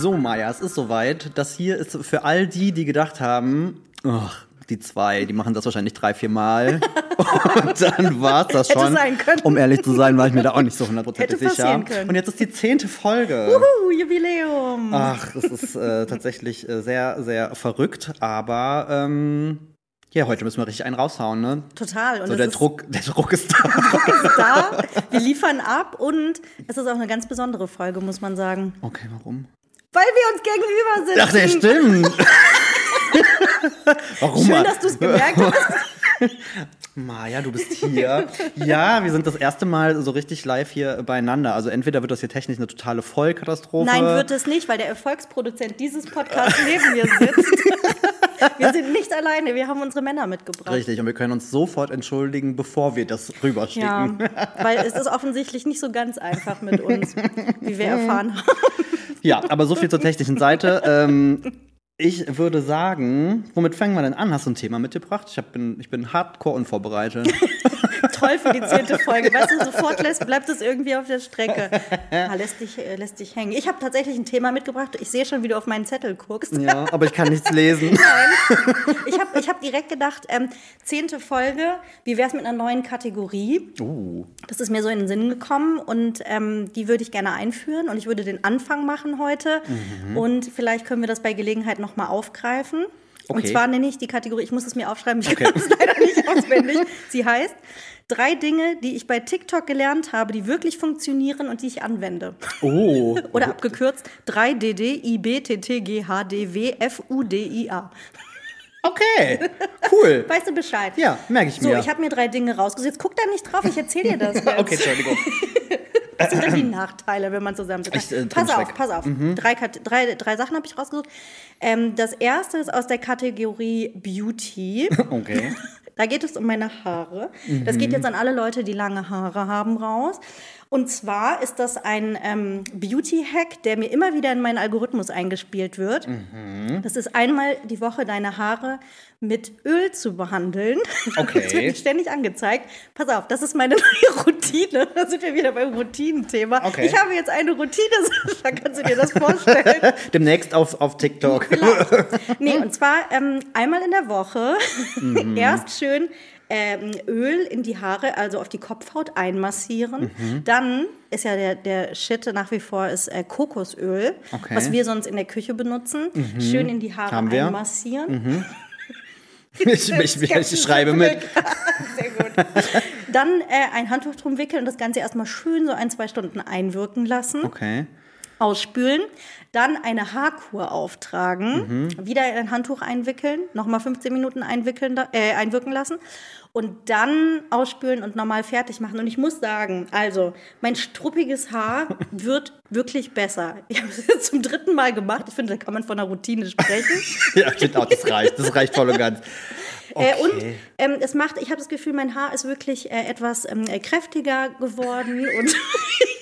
So, Maja, es ist soweit. Das hier ist für all die, die gedacht haben, ach, die zwei, die machen das wahrscheinlich drei, vier Mal. Und dann war es das Hätte schon. sein können. Um ehrlich zu sein, war ich mir da auch nicht so hundertprozentig sicher. können. Und jetzt ist die zehnte Folge. Juhu, Jubiläum. Ach, es ist äh, tatsächlich äh, sehr, sehr verrückt, aber ähm, ja, heute müssen wir richtig einen raushauen, ne? Total. Und So der ist Druck, der Druck ist da. da. Wir liefern ab und es ist auch eine ganz besondere Folge, muss man sagen. Okay, warum? Weil wir uns gegenüber sitzen. Ach, der stimmt. warum? Schön, dass du es gemerkt hast. Maja, du bist hier. ja, wir sind das erste Mal so richtig live hier beieinander. Also entweder wird das hier technisch eine totale Vollkatastrophe. Nein, wird es nicht, weil der Erfolgsproduzent dieses Podcasts neben mir sitzt. wir sind nicht alleine, wir haben unsere Männer mitgebracht. Richtig, und wir können uns sofort entschuldigen, bevor wir das rüberschicken. Ja, weil es ist offensichtlich nicht so ganz einfach mit uns, wie wir erfahren haben. Ja, aber so viel zur technischen Seite. Ähm, ich würde sagen, womit fangen wir denn an? Hast du ein Thema mitgebracht? Ich, hab, bin, ich bin hardcore unvorbereitet. Toll für die zehnte Folge. Weißt du, sofort lässt, bleibt es irgendwie auf der Strecke. Ah, lässt, dich, äh, lässt dich hängen. Ich habe tatsächlich ein Thema mitgebracht. Ich sehe schon, wie du auf meinen Zettel guckst. ja, aber ich kann nichts lesen. Ich habe ich hab direkt gedacht, ähm, zehnte Folge, wie wäre es mit einer neuen Kategorie? Uh, Das ist mir so in den Sinn gekommen und ähm, die würde ich gerne einführen und ich würde den Anfang machen heute Mhm. und vielleicht können wir das bei Gelegenheit nochmal aufgreifen. Und Okay. zwar nenne ich die Kategorie, ich muss es mir aufschreiben, ich Okay. kann es leider nicht auswendig. Sie heißt drei Dinge, die ich bei TikTok gelernt habe, die wirklich funktionieren und die ich anwende. oh. Oder abgekürzt 3DD IBTTGHDWFUDIA. Okay, cool. Weißt du Bescheid? Ja, merke ich So, mir. ich habe mir drei Dinge rausgesucht. Guck da nicht drauf, ich erzähle dir das jetzt. okay, Entschuldigung. Was sind denn die Nachteile, wenn man zusammensitzt? Ich, äh, pass auf, pass auf. Drei, Kat- drei, drei Sachen habe ich rausgesucht. Ähm, das erste ist aus der Kategorie Beauty. Okay. Da geht es um meine Haare. Das geht jetzt an alle Leute, die lange Haare haben, raus. Und zwar ist das ein ähm, Beauty-Hack, der mir immer wieder in meinen Algorithmus eingespielt wird. Das ist einmal die Woche deine Haare mit Öl zu behandeln. Okay. Das wird mir ständig angezeigt. Pass auf, das ist meine neue Routine. Da sind wir wieder beim Routinenthema. Okay. Ich habe jetzt eine Routine, Sascha, kannst du dir das vorstellen? Demnächst auf, auf TikTok. Nee, und zwar ähm, einmal in der Woche Mhm. erst schön ähm, Öl in die Haare, also auf die Kopfhaut einmassieren. Mhm. Dann ist ja der, der Shit nach wie vor ist äh, Kokosöl, Okay. Mhm. was wir sonst in der Küche benutzen. Schön in die Haare wir. Mhm. einmassieren. Ich, ich, ich, schreibe mit. Sehr gut. Dann äh, ein Handtuch drum wickeln und das Ganze erstmal schön so ein, zwei Stunden einwirken lassen. Okay. ausspülen, dann eine Haarkur auftragen, wieder in ein Handtuch einwickeln, nochmal 15 Minuten einwickeln, äh, einwirken lassen und dann ausspülen und normal fertig machen. Und ich muss sagen, also mein struppiges Haar wird wirklich besser. Ich habe es jetzt zum dritten Mal gemacht. Ich finde, da kann man von einer Routine sprechen. Ja, auch, das reicht. Das reicht voll und ganz. Äh, und Okay. ähm, es macht, ich habe das Gefühl, mein Haar ist wirklich äh, etwas ähm, äh, kräftiger geworden und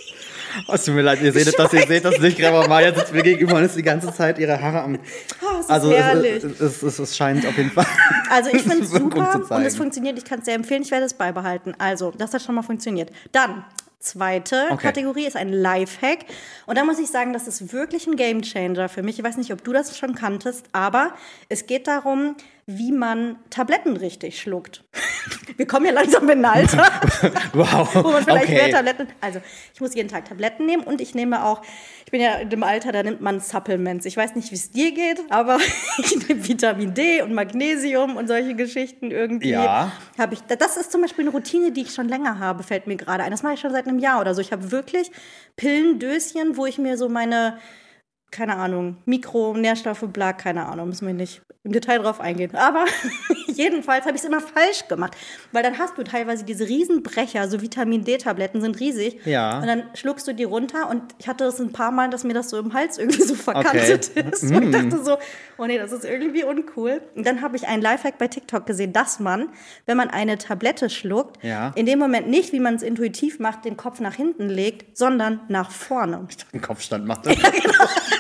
es tut mir leid, ihr seht das, ihr seht das nicht, aber Maja sitzt mir gegenüber und ist die ganze Zeit ihre Haare am. Oh, ist Also herrlich. es, es, es, es scheint auf jeden Fall. Also ich finde es super und es funktioniert. Ich kann es sehr empfehlen. Ich werde es beibehalten. Also, das hat schon mal funktioniert. Dann, zweite Okay. Kategorie ist ein Lifehack. Und da muss ich sagen, das ist wirklich ein Gamechanger für mich. Ich weiß nicht, ob du das schon kanntest, aber es geht darum, wie man Tabletten richtig schluckt. Wir kommen ja langsam in ein Alter, Wow. wo man vielleicht mehr okay. Tabletten. Also, ich muss jeden Tag Tabletten nehmen und ich nehme auch, ich bin ja in dem Alter, da nimmt man Supplements. Ich weiß nicht, wie es dir geht, aber ich nehme Vitamin D und Magnesium und solche Geschichten irgendwie. Ja. Habe ich, das ist zum Beispiel eine Routine, die ich schon länger habe, fällt mir gerade ein. Das mache ich schon seit einem Jahr oder so. Ich habe wirklich Pillendöschen, wo ich mir so meine, keine Ahnung, Mikronährstoffe, bla, keine Ahnung, müssen wir nicht im Detail drauf eingehen. Aber jedenfalls habe ich es immer falsch gemacht, weil dann hast du teilweise diese Riesenbrecher, so Vitamin D-Tabletten sind riesig. Ja. Und dann schluckst du die runter und ich hatte das ein paar Mal, dass mir das so im Hals irgendwie so verkantet Okay. ist. Und ich dachte so, oh nee, das ist irgendwie uncool. Und dann habe ich einen Lifehack bei TikTok gesehen, dass man, wenn man eine Tablette schluckt, Ja. in dem Moment nicht, wie man es intuitiv macht, den Kopf nach hinten legt, sondern nach vorne. Einen Kopfstand macht das.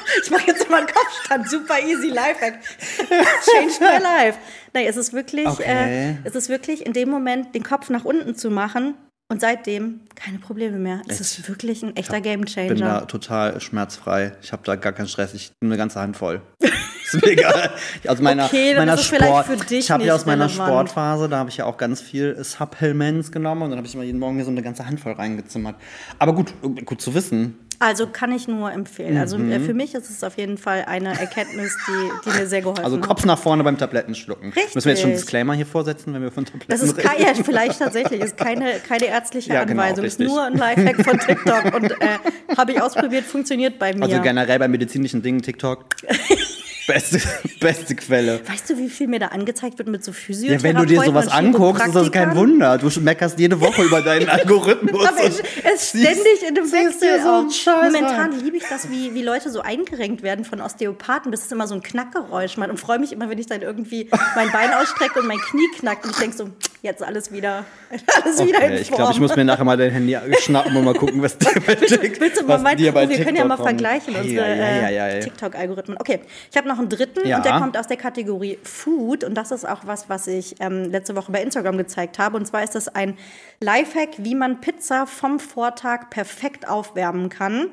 Ich mache jetzt immer einen Kopfstand, super easy Lifehack. Changed my life. Nein, es ist wirklich, Okay. äh, es ist wirklich in dem Moment den Kopf nach unten zu machen und seitdem keine Probleme mehr. Es Echt? ist wirklich ein echter Ich bin da total schmerzfrei. Ich habe da gar keinen Stress. Ich nehme eine ganze Hand voll. ist mir egal. Aus meiner, Okay, meiner ist es vielleicht Sport, für dich ich habe ja aus meiner relevant. Sportphase, da habe ich ja auch ganz viel Supplements genommen und dann habe ich immer jeden Morgen mir so eine ganze Hand voll reingezimmert. Aber gut, gut zu wissen. Also kann ich nur empfehlen. Also Mhm. äh, für mich ist es auf jeden Fall eine Erkenntnis, die, die mir sehr geholfen Also hat. Kopf nach vorne beim Tablettenschlucken. Richtig. Müssen wir jetzt schon einen Disclaimer hier vorsetzen, wenn wir von Tabletten Das ist reden? ja, vielleicht tatsächlich, ist keine, keine ärztliche Ja, genau, Anweisung, ist richtig. nur ein Lifehack von TikTok und äh, habe ich ausprobiert, funktioniert bei mir. Also generell bei medizinischen Dingen TikTok. beste, beste Quelle. weißt du, wie viel mir da angezeigt wird mit so Physiotherapeuten Ja, wenn du dir sowas anguckst, ist das kein? Wunder. Du meckerst jede Woche über deinen Algorithmus. Aber es ist ständig in dem Wechsel. so Momentan rein. liebe ich das, wie, wie Leute so eingerenkt werden von Osteopathen, bis es immer so ein Knackgeräusch macht. Und freue mich immer, wenn ich dann irgendwie mein Bein ausstrecke und mein Knie knackt. Und ich denke so, jetzt alles wieder, alles wieder in Okay, ich Form. glaube, ich muss mir nachher mal dein Handy schnappen und mal gucken, was dir bei TikTok Willst du mal was meinen? dir bei Oh, wir können ja TikTok mal kommt. vergleichen, Ei, unsere ei, äh, ei, ei. TikTok-Algorithmen. Okay, ich habe noch einen dritten Ja. und der kommt aus der Kategorie Food. Und das ist auch was, was ich ähm, letzte Woche bei Instagram gezeigt habe. Und zwar ist das ein Lifehack, wie man Pizza vom Vortag perfekt aufwärmen kann.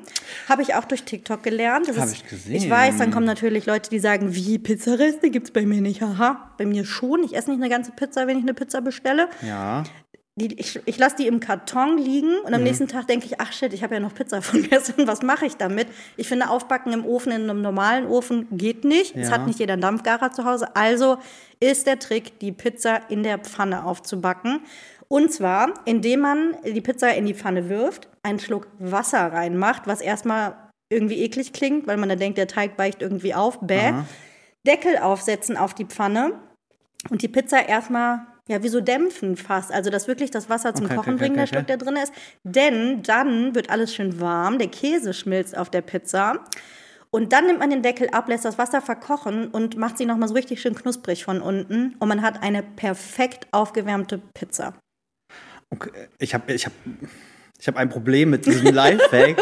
Habe ich auch durch TikTok gelernt. Das Hab ist- ich gesehen. Ich weiß, dann kommen natürlich Leute, die sagen, wie Pizzareste gibt's bei mir nicht. Haha, bei mir schon. Ich esse nicht eine ganze Pizza, wenn ich eine Pizza bestelle Ja. Die, ich, ich lasse die im Karton liegen und Mhm. am nächsten Tag denke ich, ach shit, ich habe ja noch Pizza von gestern, was mache ich damit? Ich finde, aufbacken im Ofen, in einem normalen Ofen geht nicht. Es Ja. hat nicht jeder einen Dampfgarer zu Hause. Also ist der Trick, die Pizza in der Pfanne aufzubacken. Und zwar, indem man die Pizza in die Pfanne wirft, einen Schluck Wasser reinmacht, was erstmal irgendwie eklig klingt, weil man dann denkt, der Teig weicht irgendwie auf. Bäh. Aha. Deckel aufsetzen auf die Pfanne und die Pizza erstmal ja wie so dämpfen fast, also dass wirklich das Wasser zum Okay, Kochen okay, bringen, okay, der okay. der drin ist. Denn dann wird alles schön warm, der Käse schmilzt auf der Pizza. Und dann nimmt man den Deckel ab, lässt das Wasser verkochen und macht sie nochmal so richtig schön knusprig von unten. Und man hat eine perfekt aufgewärmte Pizza. Okay. Ich habe ich hab, ich hab ein Problem mit diesem Lifehack.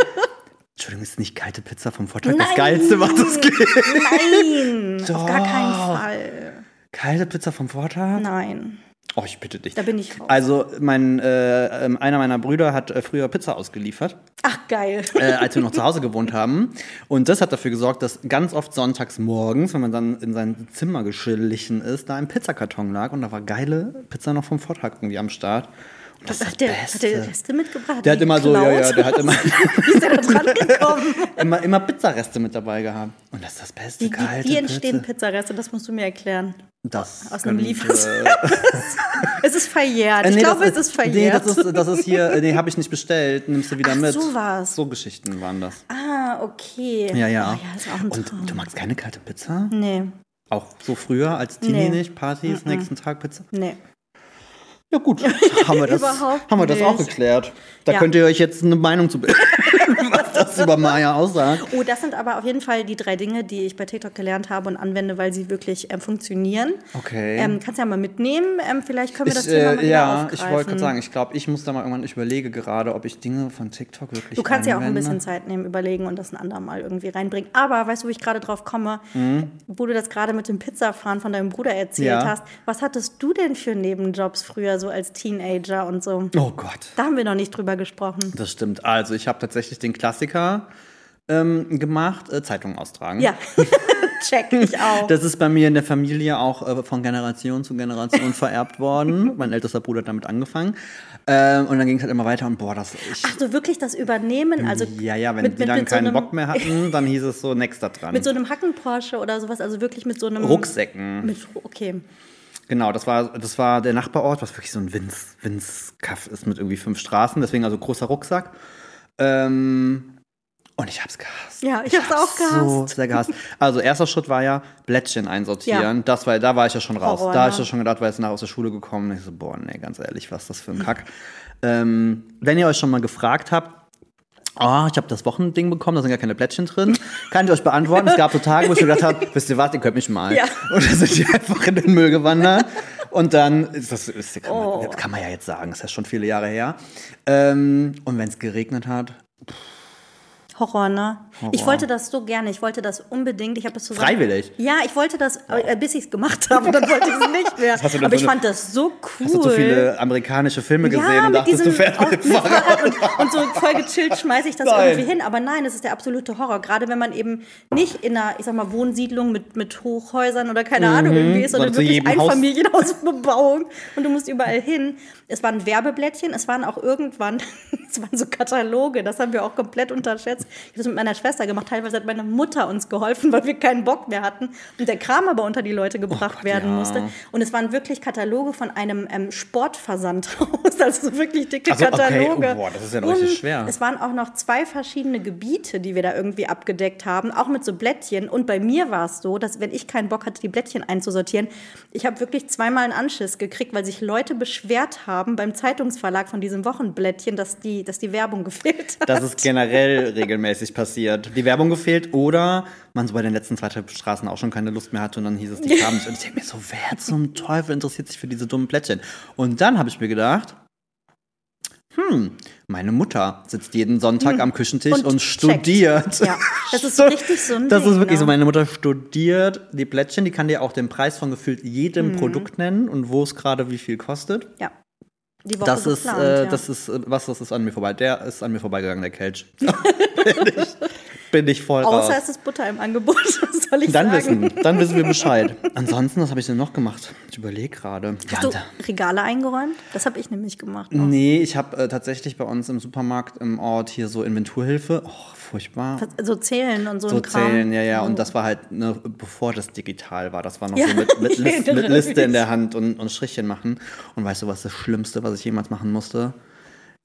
Entschuldigung, ist nicht kalte Pizza vom Vortag das Geilste, was es gibt? Nein, auf gar keinen Fall. Kalte Pizza vom Vortag? Nein, Oh, ich bitte dich. da bin ich raus. Also, mein, äh, ähm, einer meiner Brüder hat äh, früher Pizza ausgeliefert, Ach, geil. äh, als wir noch zu Hause gewohnt haben. Und das hat dafür gesorgt, dass ganz oft sonntags morgens, wenn man dann in sein Zimmer geschlichen ist, da ein Pizzakarton lag und da war geile Pizza noch vom Vortag irgendwie am Start. Und das ist Hat das der, hat der Beste. Reste mitgebracht? Der hat immer so, ja, ja, der hat immer, Wie ist der da dran gekommen? immer, immer Pizzareste mit dabei gehabt. Und das ist das Beste, Wie, wie, wie entstehen Pizza. Pizzareste? Das musst du mir erklären. Das Aus einem Lieferservice. Es ist verjährt. Äh, Ich nee, glaube, das es ist verjährt. Nee, das ist, das ist hier, äh, nee, habe ich nicht bestellt, nimmst du wieder Ach, mit. so war's. So Geschichten waren das. ah, okay. Ja, ja. Oh, ja, ist Und du magst keine kalte Pizza? Nee, Auch so früher als Teenie Nee. nicht? Partys, nächsten Tag Pizza? nee. Ja gut, haben wir das, haben wir das auch geklärt. Da Ja. könnt ihr euch jetzt eine Meinung zu bilden, was das über Maya aussagt. Oh, das sind aber auf jeden Fall die drei Dinge, die ich bei TikTok gelernt habe und anwende, weil sie wirklich ähm, funktionieren. Okay. Ähm, kannst ja mal mitnehmen. Ähm, vielleicht können wir das ich, Thema äh, mal ja, aufgreifen. ich wollte gerade sagen, ich glaube, ich muss da mal irgendwann, ich überlege gerade, ob ich Dinge von TikTok wirklich Du kannst ja auch ein anwende. bisschen Zeit nehmen, überlegen und das ein andermal irgendwie reinbringen. Aber weißt du, wo ich gerade drauf komme, wo du das gerade mit dem Pizzafahren von deinem Bruder erzählt Ja. hast. Was hattest du denn für Nebenjobs früher so als Teenager und so? Oh Gott. Da haben wir noch nicht drüber gesprochen. Das stimmt. Also ich habe tatsächlich den Klassiker ähm, gemacht, äh, Zeitungen austragen. Ja, check ich auch. Das ist bei mir in der Familie auch äh, von Generation zu Generation vererbt worden. Mein ältester Bruder hat damit angefangen. Ähm, und dann ging es halt immer weiter und boah, das ich, Ach so, wirklich das Übernehmen? Also Ja, ja, wenn mit- die mit- dann mit so keinen einem- Bock mehr hatten, dann hieß es so nächster dran. Mit so einem Hacken-Porsche oder sowas, also wirklich mit so einem... Rucksäcken. Mit, okay. Genau, das war, das war der Nachbarort, was wirklich so ein Winz, Winzkaff ist mit irgendwie fünf Straßen, deswegen also großer Rucksack. Ähm, und ich hab's gehasst. Ja, ich hab's auch So gehasst. sehr gehasst. Also erster Schritt war ja Blättchen einsortieren. Ja. Das war, da war ich ja schon raus. Horror, da hab ich ne? ja schon gedacht, weil ich nach aus der Schule gekommen und ich so, boah, nee, ganz ehrlich, was ist das für ein Kack. ähm, wenn ihr euch schon mal gefragt habt, Oh, ich habe das Wochending bekommen, da sind gar keine Plättchen drin. Kann ich euch beantworten. Es gab so Tage, wo ich gedacht habe, wisst ihr was, ihr könnt mich mal. Ja. Und dann sind die einfach in den Müll gewandert. Und dann, das, ist, kann, man, Oh. das kann man ja jetzt sagen, ist ja schon viele Jahre her. Ähm, und wenn es geregnet hat, Horror, ne? Horror. Ich wollte das so gerne. Ich wollte das unbedingt. Ich habe das zusammen. Freiwillig? Ja, ich wollte das, äh, bis ich es gemacht habe. Dann wollte ich es nicht mehr. Aber ich so fand das so cool. Hast du so viele amerikanische Filme gesehen ja, und mit dachtest, diesem du fährst mit dem Fahrrad? Und, und so voll gechillt schmeiße ich das Nein. irgendwie hin. Aber nein, das ist der absolute Horror. Gerade wenn man eben nicht in einer, ich sag mal, Wohnsiedlung mit, mit Hochhäusern oder keine Ahnung irgendwie ist, sondern Mhm. wirklich Einfamilienhausbebauung und du musst überall hin. Es waren Werbeblättchen, es waren auch irgendwann, es waren so Kataloge, das haben wir auch komplett unterschätzt. Ich habe das mit meiner Schwester gemacht, teilweise hat meine Mutter uns geholfen, weil wir keinen Bock mehr hatten und der Kram aber unter die Leute gebracht Oh Gott, werden ja. musste. Und es waren wirklich Kataloge von einem ähm, Sportversandhaus, also so wirklich dicke Also, okay, Kataloge. oh, boah, das ist ja noch richtig schwer. Es waren auch noch zwei verschiedene Gebiete, die wir da irgendwie abgedeckt haben, auch mit so Blättchen. Und bei mir war es so, dass wenn ich keinen Bock hatte, die Blättchen einzusortieren, ich habe wirklich zweimal einen Anschiss gekriegt, weil sich Leute beschwert haben beim Zeitungsverlag von diesem Wochenblättchen, dass die, dass die Werbung gefehlt hat. Das ist generell regelmäßig passiert. Die Werbung gefehlt oder man so bei den letzten zwei Straßen auch schon keine Lust mehr hatte und dann hieß es, die kamen nicht. Und ich denke mir so, wer zum Teufel interessiert sich für diese dummen Plättchen? Und dann habe ich mir gedacht, hm, meine Mutter sitzt jeden Sonntag am Küchentisch Hm. Und und, studiert. Ja, das ist richtig so ein Das Ding, ist wirklich ne? so, meine Mutter studiert die Plättchen, die kann dir auch den Preis von gefühlt jedem Mhm. Produkt nennen und wo es gerade wie viel kostet. ja. Die Woche Das ist, geplant, äh, ja. das ist, äh, was, das ist an mir vorbei. Der ist an mir vorbeigegangen, der Kelch. bin, ich, voll raus. Außer es ist Butter im Angebot, was soll ich Dann sagen? wissen, dann wissen wir Bescheid. Ansonsten, was habe ich denn noch gemacht? Ich überlege gerade. Ja, Hast du da- Regale eingeräumt? Das habe ich nämlich gemacht. Noch. nee, ich habe äh, tatsächlich bei uns im Supermarkt im Ort hier so Inventurhilfe. Oh, furchtbar. So zählen und so, So ein Kram. zählen, ja, ja. Oh. Und das war halt, ne, bevor das digital war. Das war noch Ja, so mit, mit, List, mit Liste in der Hand und, und Strichchen machen. Und weißt du, was das Schlimmste, was ich jemals machen musste?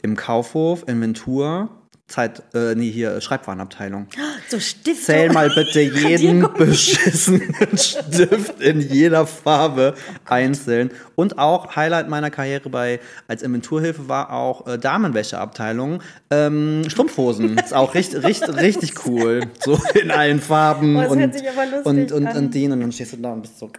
Im Kaufhof, Inventur, Zeit, äh, nee, hier, Schreibwarenabteilung. So Stifte. Zähl mal bitte jeden beschissenen Stift in jeder Farbe einzeln. Und auch Highlight meiner Karriere bei als Inventurhilfe war auch äh, Damenwäscheabteilung. Ähm, Strumpfhosen. Ist auch richtig, richtig, richtig cool. So in allen Farben. Oh, das und, hört sich aber lustig und, und, an. und den. Und dann stehst du da und bist so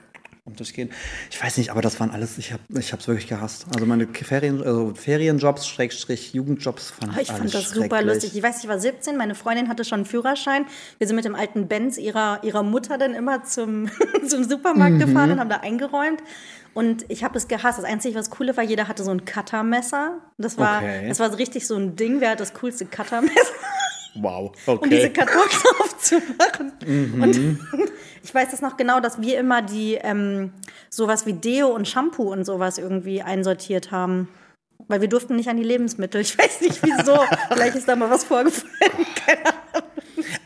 am Durchgehen. Ich weiß nicht, aber das waren alles, ich habe ich es wirklich gehasst. Also meine Ferien, also Ferienjobs, Schrägstrich, Jugendjobs fand Oh, Ich fand das super lustig. Ich weiß, ich war 17, meine Freundin hatte schon einen Führerschein. Wir sind mit dem alten Benz ihrer, ihrer Mutter dann immer zum, zum Supermarkt Mhm. gefahren und haben da eingeräumt. Und ich habe es gehasst. Das Einzige, was coole war, jeder hatte so ein Cuttermesser. Das war, Okay. das war richtig so ein Ding. Wer hat das coolste Cuttermesser? Wow, um diese okay. Kartons aufzumachen. Mhm. Und ich weiß das noch genau, dass wir immer die ähm, sowas wie Deo und Shampoo und sowas irgendwie einsortiert haben. Weil wir durften nicht an die Lebensmittel. Ich weiß nicht wieso. Vielleicht ist da mal was vorgefallen. Keine Ahnung.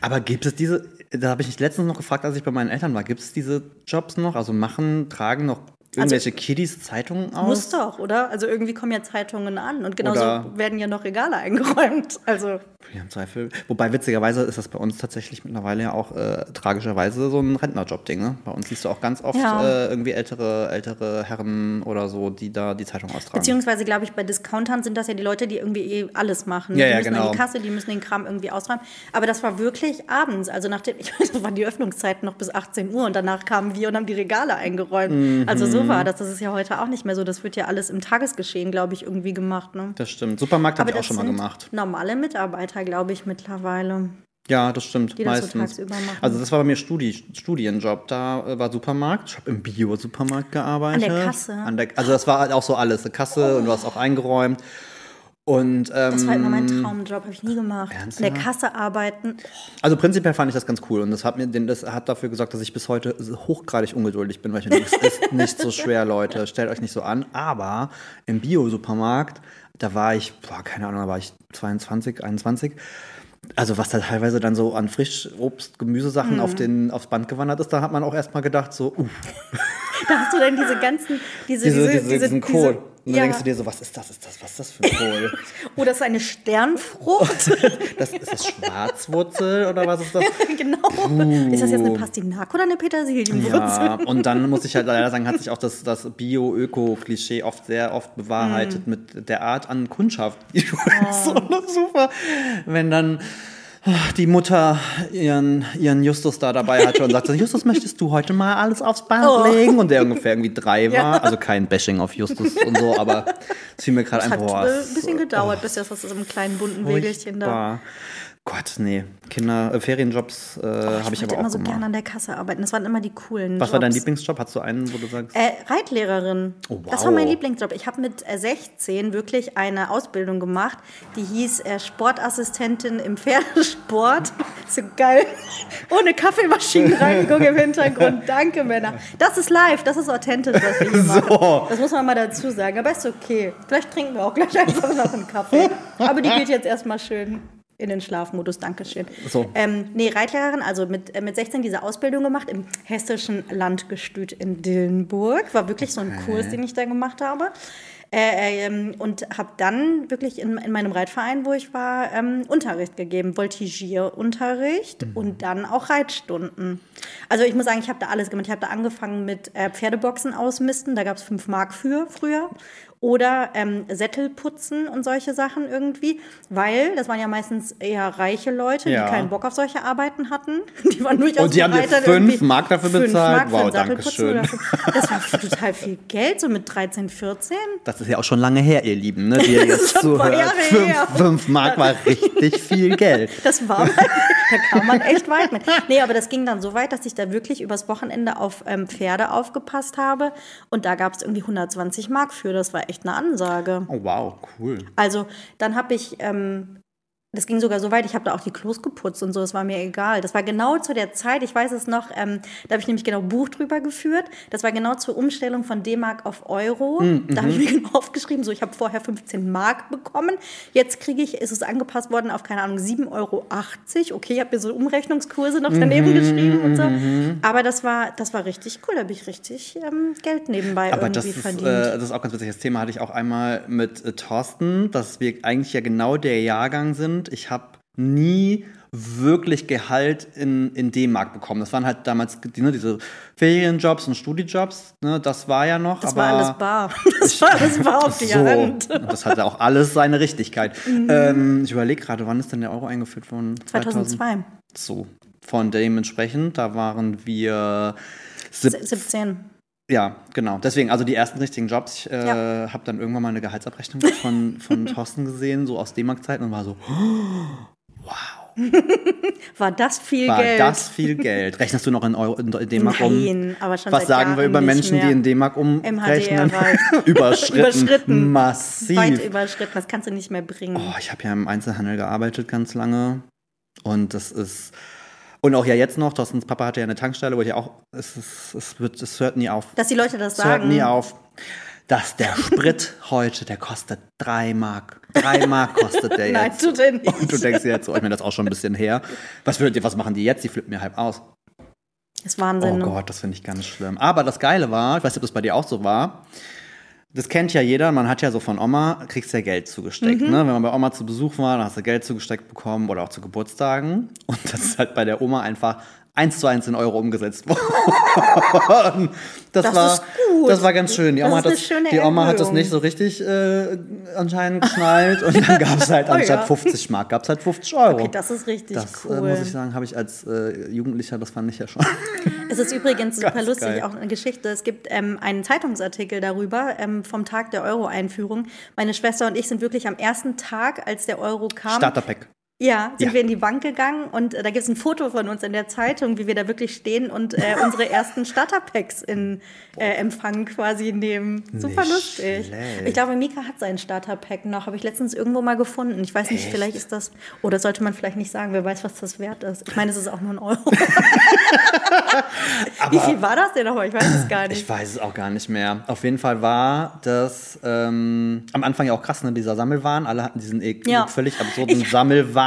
Aber gibt es diese, da habe ich mich letztens noch gefragt, als ich bei meinen Eltern war, gibt es diese Jobs noch? Also machen, tragen noch irgendwelche Kiddies Zeitungen aus? Muss doch, oder? Also irgendwie kommen ja Zeitungen an und genauso Oder- werden ja noch Regale eingeräumt. Also Ja, im Zweifel. Wobei witzigerweise ist das bei uns tatsächlich mittlerweile ja auch äh, tragischerweise so ein Rentnerjob-Ding. Ne? Bei uns siehst du auch ganz oft Ja. äh, irgendwie ältere, ältere Herren oder so, die da die Zeitung austragen. Beziehungsweise, glaube ich, bei Discountern sind das ja die Leute, die irgendwie eh alles machen. Ja, die ja, müssen genau. die Kasse, die müssen den Kram irgendwie ausräumen. Aber das war wirklich abends. Also nach dem, ich weiß, waren die Öffnungszeiten noch bis 18 Uhr und danach kamen wir und haben die Regale eingeräumt. Mhm. Also so war das. Das ist ja heute auch nicht mehr so. Das wird ja alles im Tagesgeschehen, glaube ich, irgendwie gemacht. Ne? das stimmt. Supermarkt habe ich auch schon mal gemacht. Normale Mitarbeiter, glaube ich, mittlerweile. Ja, das stimmt. Die das so meistens. machen. Also das war bei mir Studi Studienjob. Da äh, war Supermarkt. Ich habe im Bio-Supermarkt gearbeitet. An der Kasse? An der, also das war halt auch so alles. Eine Kasse und du hast auch eingeräumt. Und ähm, Das war immer mein Traumjob, habe ich nie gemacht. Ernsthaft? In der Kasse arbeiten. Also prinzipiell fand ich das ganz cool und das hat mir das hat dafür gesorgt, dass ich bis heute hochgradig ungeduldig bin, weil ich mir denke, es ist nicht so schwer, Leute, stellt euch nicht so an. Aber im Bio-Supermarkt, da war ich, boah, keine Ahnung, da war ich 22, 21. Also was da teilweise dann so an Frischobst, Gemüsesachen Mhm. auf den, aufs Band gewandert ist, da hat man auch erstmal gedacht, so, uff, Da hast du dann diese ganzen, diese, diese, diese, diese, diesen Kohl. Und dann ja. denkst du dir so, was ist das? Ist das, was ist das für ein Kohl? Oh, das ist eine Sternfrucht. das, ist das Schwarzwurzel oder was ist das? genau. Ist das jetzt eine Pastinake oder eine Petersilienwurzel? Ja, und dann muss ich halt leider sagen, hat sich auch das, das Bio-Öko-Klischee oft sehr oft bewahrheitet mit der Art an Kundschaft. Ich weiß, so super. Wenn dann die Mutter ihren, ihren Justus da dabei hatte und sagte, Justus, möchtest du heute mal alles aufs Band Oh. legen? Und der ungefähr irgendwie drei war. Ja. Also kein Bashing auf Justus und so, aber es fiel mir gerade ein, hat boah. äh, ein bisschen gedauert, bis das aus diesem kleinen bunten Wägelchen da. Gott, nee. Kinder, äh, Ferienjobs äh, habe ich, wollte aber immer auch so gemacht. gerne an der Kasse arbeiten. Das waren immer die coolen Was war dein Jobs. Lieblingsjob? Hast du einen, wo du sagst? Äh, Reitlehrerin. Oh, Das wow. war mein Lieblingsjob. Ich habe mit äh, 16 wirklich eine Ausbildung gemacht, die hieß äh, Sportassistentin im Pferdesport. so geil. Ohne Kaffeemaschinenreinigung im Hintergrund. Danke, Männer. Das ist live, das ist authentisch, was wir hier machen. Das muss man mal dazu sagen. Aber ist okay. Vielleicht trinken wir auch gleich einfach noch einen Kaffee. Aber die geht jetzt erstmal schön in den Schlafmodus. Dankeschön. So. Ähm, nee, Reitlehrerin, also mit, äh, mit 16 diese Ausbildung gemacht im hessischen Landgestüt in Dillenburg. War wirklich so ein Kurs, den ich da gemacht habe. Äh, ähm, und habe dann wirklich in, in meinem Reitverein, wo ich war, ähm, Unterricht gegeben, Voltigierunterricht und dann auch Reitstunden. Also ich muss sagen, ich habe da alles gemacht. Ich habe da angefangen mit äh, Pferdeboxen ausmisten, da gab es 5 Mark für früher. Oder ähm, Sättel putzen und solche Sachen irgendwie, weil das waren ja meistens eher reiche Leute, Ja. die keinen Bock auf solche Arbeiten hatten. Die waren durchaus Und die haben dir dann fünf Mark dafür bezahlt? Mark Wow, danke fünf- Das war total viel Geld, so mit 13, 14. Das ist ja auch schon lange her, ihr Lieben, ne, die ihr jetzt zuhört. Fünf, fünf Mark war richtig viel Geld. Das war, da kam man echt weit mit. Nee, aber das ging dann so weit, dass ich da wirklich übers Wochenende auf ähm, Pferde aufgepasst habe. Und da gab es irgendwie 120 Mark für. Das war echt eine Ansage. Oh, wow, cool. Also dann habe ich, ähm, das ging sogar so weit, ich habe da auch die Klos geputzt und so, das war mir egal. Das war genau zu der Zeit, ich weiß es noch, ähm, da habe ich nämlich genau ein Buch drüber geführt. Das war genau zur Umstellung von D-Mark auf Euro. Da habe ich mir genau aufgeschrieben, so ich habe vorher 15 Mark bekommen. Jetzt kriege ich, ist es angepasst worden auf, keine Ahnung, 7,80 Euro. Okay, ich habe mir so Umrechnungskurse noch daneben geschrieben und so. Aber das war, das war richtig cool, da habe ich richtig ähm, Geld nebenbei Aber irgendwie das ist, verdient. äh, das ist auch ganz witzig. Das Thema hatte ich auch einmal mit äh, Thorsten, dass wir eigentlich ja genau der Jahrgang sind. Ich habe nie wirklich Gehalt in, in D-Mark bekommen. Das waren halt damals ne, diese Ferienjobs und Studijobs. Ne, das war ja noch. das war alles bar. Das war alles bar auf die so, Hand. und das hatte auch alles seine Richtigkeit. Ähm, ich überlege gerade, wann ist denn der Euro eingeführt worden? 2002. So, von dementsprechend, da waren wir sieb- 17. ja, genau. Deswegen, also die ersten richtigen Jobs. Ich äh, Ja. habe dann irgendwann mal eine Gehaltsabrechnung von, von Thorsten gesehen, so aus D-Mark-Zeiten und war so, War das viel war Geld? das viel Geld. Rechnest du noch in, Euro, in D-Mark um? Nein, aber schon Was sagen wir Jahren über nicht Menschen, die in D-Mark umrechnen? überschritten. Überschritten. Massiv. Weit überschritten, das kannst du nicht mehr bringen. Oh, ich habe ja im Einzelhandel gearbeitet ganz lange. Und das ist. Und auch ja jetzt noch, Thorstens Papa hatte ja eine Tankstelle, wo ich auch. Es, ist, es, wird, es hört nie auf. Dass die Leute das Es hört sagen. nie auf. Dass der Sprit heute, der kostet drei Mark. Drei Mark kostet der Nein, jetzt. tut er nicht. Und du denkst dir jetzt so, ich meine, das auch schon ein bisschen her. Was, würdet ihr, was machen die jetzt? Die flippen mir halb aus. Das ist Wahnsinn. Oh ne? Gott, das finde ich ganz schlimm. Aber das Geile war, ich weiß nicht, ob das bei dir auch so war, das kennt ja jeder, man hat ja so von Oma, kriegst ja Geld zugesteckt. Mhm. Ne? Wenn man bei Oma zu Besuch war, dann hast du Geld zugesteckt bekommen oder auch zu Geburtstagen. Und das ist halt bei der Oma einfach eins zu eins in Euro umgesetzt worden. Das, Das war. Das war ganz schön. Die Oma, hat das, die Oma hat das nicht so richtig äh, anscheinend geschnallt. Und dann gab es halt Oh anstatt ja. 50 Mark, gab es halt 50 Euro. Okay, das ist richtig das cool. äh, muss ich sagen, habe ich als äh, Jugendlicher, das fand ich ja schon. Es ist übrigens super Ganz lustig, geil. auch eine Geschichte. Es gibt ähm, einen Zeitungsartikel darüber ähm, vom Tag der Euro-Einführung. Meine Schwester und ich sind wirklich am ersten Tag, als der Euro kam, Starterpack. Ja, sind Ja. wir in die Bank gegangen und äh, da gibt es ein Foto von uns in der Zeitung, wie wir da wirklich stehen und äh, unsere ersten Starterpacks in äh, Empfang quasi nehmen. Super Nicht lustig. schlecht. Ich glaube, Mika hat seinen Starterpack noch, habe ich letztens irgendwo mal gefunden. Ich weiß nicht, vielleicht ist das, oder sollte man vielleicht nicht sagen, wer weiß, was das wert ist. Ich meine, es ist auch nur ein Euro. Wie viel war das denn nochmal? Ich weiß es gar nicht. Ich weiß es auch gar nicht mehr. Auf jeden Fall war das ähm, am Anfang ja auch krass, ne? Dieser Sammelwahn. Alle hatten diesen eh Ja. völlig absurden Sammelwahn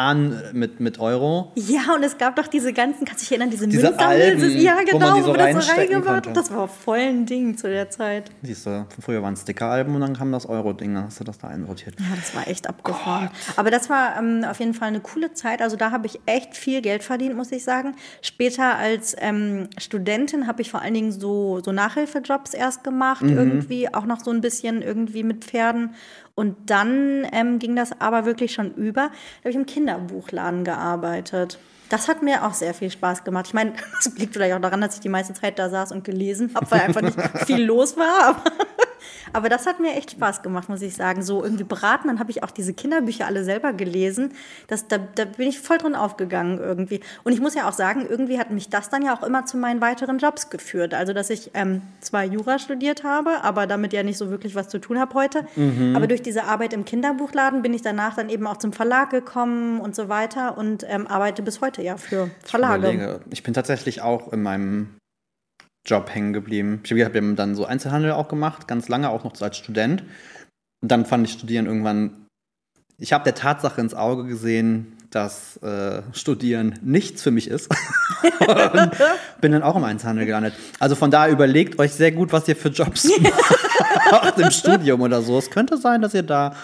mit, mit Euro. Ja, und es gab doch diese ganzen, kannst du dich erinnern, diese, Diese Münzsammel- ja, wo genau, die so wo das so reingebaut konnte. Das war voll ein Ding zu der Zeit. Siehst du, früher waren Stickeralben und dann kam das Euro-Ding, hast du das da einrotiert. Ja, das war echt abgefahren. Aber das war ähm, auf jeden Fall eine coole Zeit. Also da habe ich echt viel Geld verdient, muss ich sagen. Später als ähm, Studentin habe ich vor allen Dingen so, so Nachhilfejobs erst gemacht, irgendwie auch noch so ein bisschen irgendwie mit Pferden. Und dann ähm, ging das aber wirklich schon über. Da habe ich im Kinderbuchladen gearbeitet. Das hat mir auch sehr viel Spaß gemacht. Ich meine, das liegt vielleicht auch daran, dass ich die meiste Zeit da saß und gelesen habe, weil einfach nicht viel los war. Aber Aber das hat mir echt Spaß gemacht, muss ich sagen. So irgendwie beraten, dann habe ich auch diese Kinderbücher alle selber gelesen. Das, da, da bin ich voll drin aufgegangen irgendwie. Und ich muss ja auch sagen, irgendwie hat mich das dann ja auch immer zu meinen weiteren Jobs geführt. Also, dass ich ähm, zwar Jura studiert habe, aber damit ja nicht so wirklich was zu tun habe heute. Mhm. Aber durch diese Arbeit im Kinderbuchladen bin ich danach dann eben auch zum Verlag gekommen und so weiter und ähm, arbeite bis heute ja für Verlage. Überlege. Ich bin tatsächlich auch in meinem Job hängen geblieben. Ich habe dann so Einzelhandel auch gemacht, ganz lange, auch noch als Student. Und dann fand ich Studieren irgendwann. Ich habe der Tatsache ins Auge gesehen, dass äh, Studieren nichts für mich ist. und bin dann auch im Einzelhandel gelandet. Also von daher überlegt euch sehr gut, was ihr für Jobs macht im Studium oder so. Es könnte sein, dass ihr da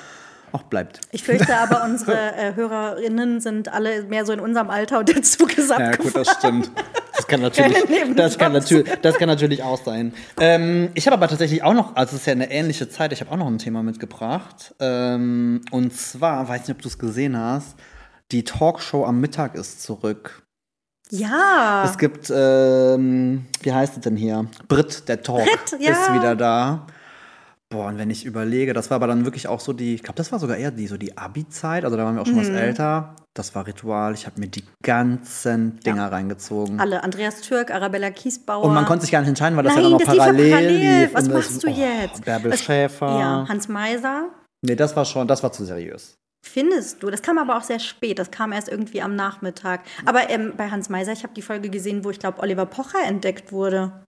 auch bleibt. Ich fürchte aber, unsere äh, Hörerinnen sind alle mehr so in unserem Alter und der Zug ist Ja, gut, das stimmt. Das kann natürlich, das kann natürlich, das kann natürlich auch sein. Ähm, ich habe aber tatsächlich auch noch, also es ist ja eine ähnliche Zeit, ich habe auch noch ein Thema mitgebracht. Ähm, und zwar, weiß nicht, ob du es gesehen hast, die Talkshow am Mittag ist zurück. Ja. Es gibt, ähm, wie heißt es denn hier? Brit, der Talk Brit, ja. ist wieder da. Boah, und wenn ich überlege, das war aber dann wirklich auch so die, ich glaube, das war sogar eher die, so die Abi-Zeit, also da waren wir auch schon was Mhm. älter. Das war Ritual, ich habe mir die ganzen Dinger reingezogen. Alle. Andreas Türk, Arabella Kiesbauer. Und man konnte sich gar nicht entscheiden, weil das ja Nein, dann noch ja parallel, parallel. lief. Was Und das- machst du oh, jetzt? Bärbel Was- Schäfer. Ja, Hans Meiser. Nee, das war schon, das war zu seriös. Findest du? Das kam aber auch sehr spät. Das kam erst irgendwie am Nachmittag. Aber ähm, bei Hans Meiser, ich habe die Folge gesehen, wo ich glaube, Oliver Pocher entdeckt wurde.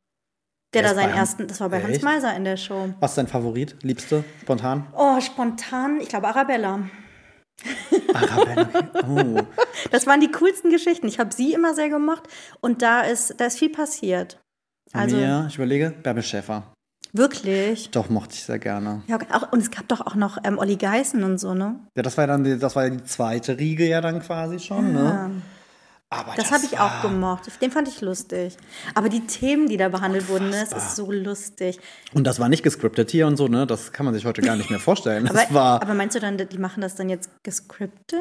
Der da seinen ersten, das war bei Hans Echt? Meiser in der Show. Was ist dein Favorit, liebste, spontan? Oh, spontan, ich glaube Arabella. Arabella. Oh. Das waren die coolsten Geschichten. Ich habe sie immer sehr gemocht und da ist, da ist viel passiert. Also mir, ich überlege, Bärbel Schäfer. wirklich. Doch, mochte ich sehr gerne. Ja, auch, und es gab doch auch noch ähm, Olli Geißen und so, ne? Ja, das war ja dann die, das war ja die zweite Riege ja dann quasi schon, ne? Aber Das habe ich auch gemocht. Den fand ich lustig. Aber die Themen, die da behandelt wurden, ne, das ist so lustig. Und das war nicht gescriptet hier und so, ne? Das kann man sich heute gar nicht mehr vorstellen. Das Aber, war aber meinst du dann, die machen das dann jetzt gescriptet?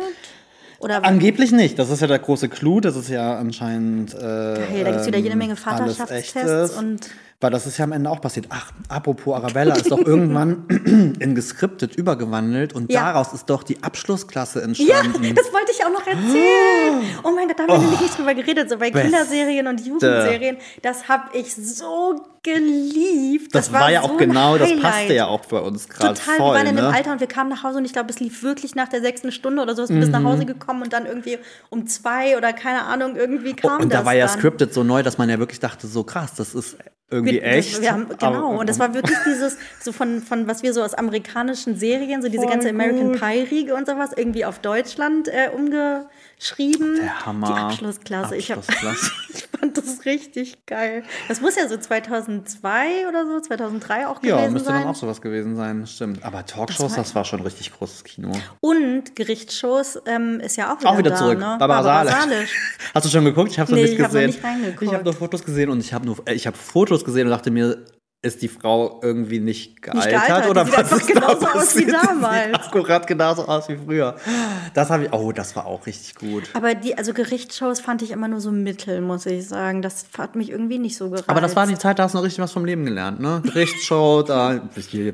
Oder angeblich nicht. Das ist ja der große Clou. Das ist ja anscheinend. Äh, Geil, da gibt es wieder jede Menge ähm, Echtes. Vaterschaftstests und Weil das ist ja am Ende auch passiert. Ach, apropos Arabella ist doch irgendwann in gescriptet übergewandelt und Ja. daraus ist doch die Abschlussklasse Ja, entstanden. das wollte ich auch noch erzählen. Oh mein Gott, da haben wir nämlich nicht drüber geredet. So bei Beste. Kinderserien und Jugendserien, das habe ich so geliebt. Das, war, ja so auch genau, das passte ja auch bei uns gerade Total, voll. wir waren in einem ne? Alter und wir kamen nach Hause und ich glaube, es lief wirklich nach der sechsten Stunde oder so. Wir bist nach Mhm. Hause gekommen und dann irgendwie um zwei oder keine Ahnung, irgendwie kam Oh, und das da war ja dann. scripted so neu, dass man ja wirklich dachte, so krass, das ist irgendwie Wir- echt. Wir haben, genau, Aber- und das war wirklich dieses, so von, von was wir so aus amerikanischen Serien, so diese ganze American. Pie-Riege und sowas, irgendwie auf Deutschland äh, umgeschrieben. Der Hammer. Die Abschlussklasse. Ich, hab, Abschlussklasse. ich fand das richtig geil. Das muss ja so 2002 oder so, 2003 auch Ja, gewesen müsste sein. dann auch sowas gewesen sein, stimmt. Aber Talkshows, war- das war, schon richtig großes Kino. Und Gerichtsshows ähm, ist ja auch wieder, Auch wieder da, zurück. Ne? Barbara, Salisch. Salisch. Hast du schon geguckt? Ich habe noch Nee, nicht ich hab noch gesehen. nicht reingeguckt. ich habe nur Fotos gesehen und ich habe nur, äh, ich habe Fotos gesehen und dachte mir, ist die Frau irgendwie nicht gealtert, gealtert, die oder sieht was ist da genauso aus wie damals. Sieht akkurat genauso aus wie früher. Das habe ich. Oh, das war auch richtig gut. Aber die, also Gerichtsshows fand ich immer nur so mittel, muss ich sagen. Das hat mich irgendwie nicht so gereizt. Aber das war die Zeit, da hast du noch richtig was vom Leben gelernt, ne? Gerichtsshow, da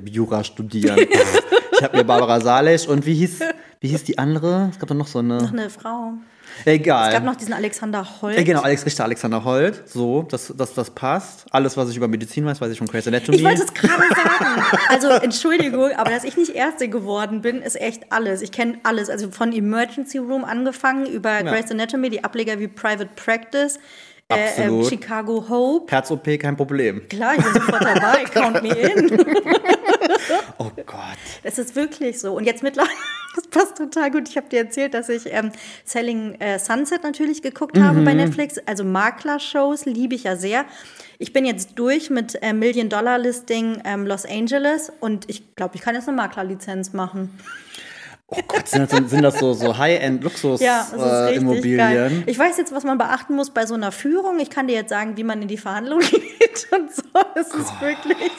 Jura studieren. ich habe mir Barbara Salisch und wie hieß, wie hieß die andere? Es gab doch noch so eine. Noch eine Frau. Egal. Es gab noch diesen Alexander Holt. Äh, genau, Alex Richter, Alexander Holt. So, dass das, das passt. Alles, was ich über Medizin weiß, weiß ich von Grey's Anatomy. Ich wollte es gerade sagen. Also Entschuldigung, aber dass ich nicht Erste geworden bin, ist echt alles. Ich kenne alles. Also von Emergency Room angefangen über Grey's Anatomy, die Ableger wie Private Practice, äh, äh, Absolut. Chicago Hope. Herz-OP, kein Problem. Klar, ich bin sofort dabei. Count me in. Oh Gott. Es ist wirklich so. Und jetzt mittlerweile, das passt total gut. Ich habe dir erzählt, dass ich ähm, Selling äh, Sunset natürlich geguckt habe Mhm. bei Netflix. Also Makler-Shows liebe ich ja sehr. Ich bin jetzt durch mit äh, Million-Dollar-Listing ähm, Los Angeles und ich glaube, ich kann jetzt eine Maklerlizenz machen. Oh Gott, sind das, sind das so, so High-End-Luxus-Immobilien? Ja, äh. Ich weiß jetzt, was man beachten muss bei so einer Führung. Ich kann dir jetzt sagen, wie man in die Verhandlung geht und so. Es ist wirklich.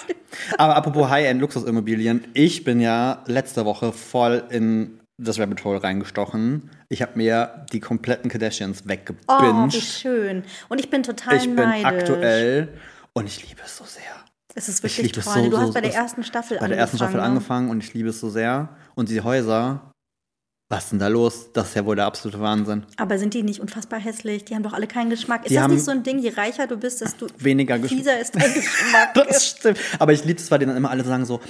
Aber apropos High-End-Luxusimmobilien, ich bin ja letzte Woche voll in das Rabbit Hole reingestochen. Ich habe mir die kompletten Kardashians Oh, weggebinged. wie schön. Und ich bin total ich bin neidisch. aktuell und ich liebe es so sehr. Es ist Ich wirklich toll. so, du hast bei der ersten Staffel bei der ersten Staffel ne? angefangen und ich liebe es so sehr. Und die Häuser, was ist denn da los? Das ist ja wohl der absolute Wahnsinn. Aber sind die nicht unfassbar hässlich? Die haben doch alle keinen Geschmack. Ist Die das nicht so ein Ding, je reicher du bist, desto Weniger fieser ist dein Geschmack? Das stimmt. Aber ich liebe es, weil die dann immer alle sagen so,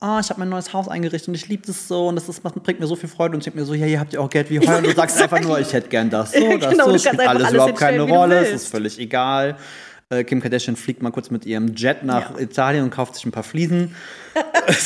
oh, ich habe mein neues Haus eingerichtet und ich liebe das so und das ist, macht, bringt mir so viel Freude und ich denke mir so, ja, ihr habt ja auch Geld wie heu und du sagst einfach nur, ich hätte gern das so, das genau, so, spielt alles alles überhaupt keine Rolle, es ist völlig egal. Äh, Kim Kardashian fliegt mal kurz mit ihrem Jet nach Ja. Italien und kauft sich ein paar Fliesen.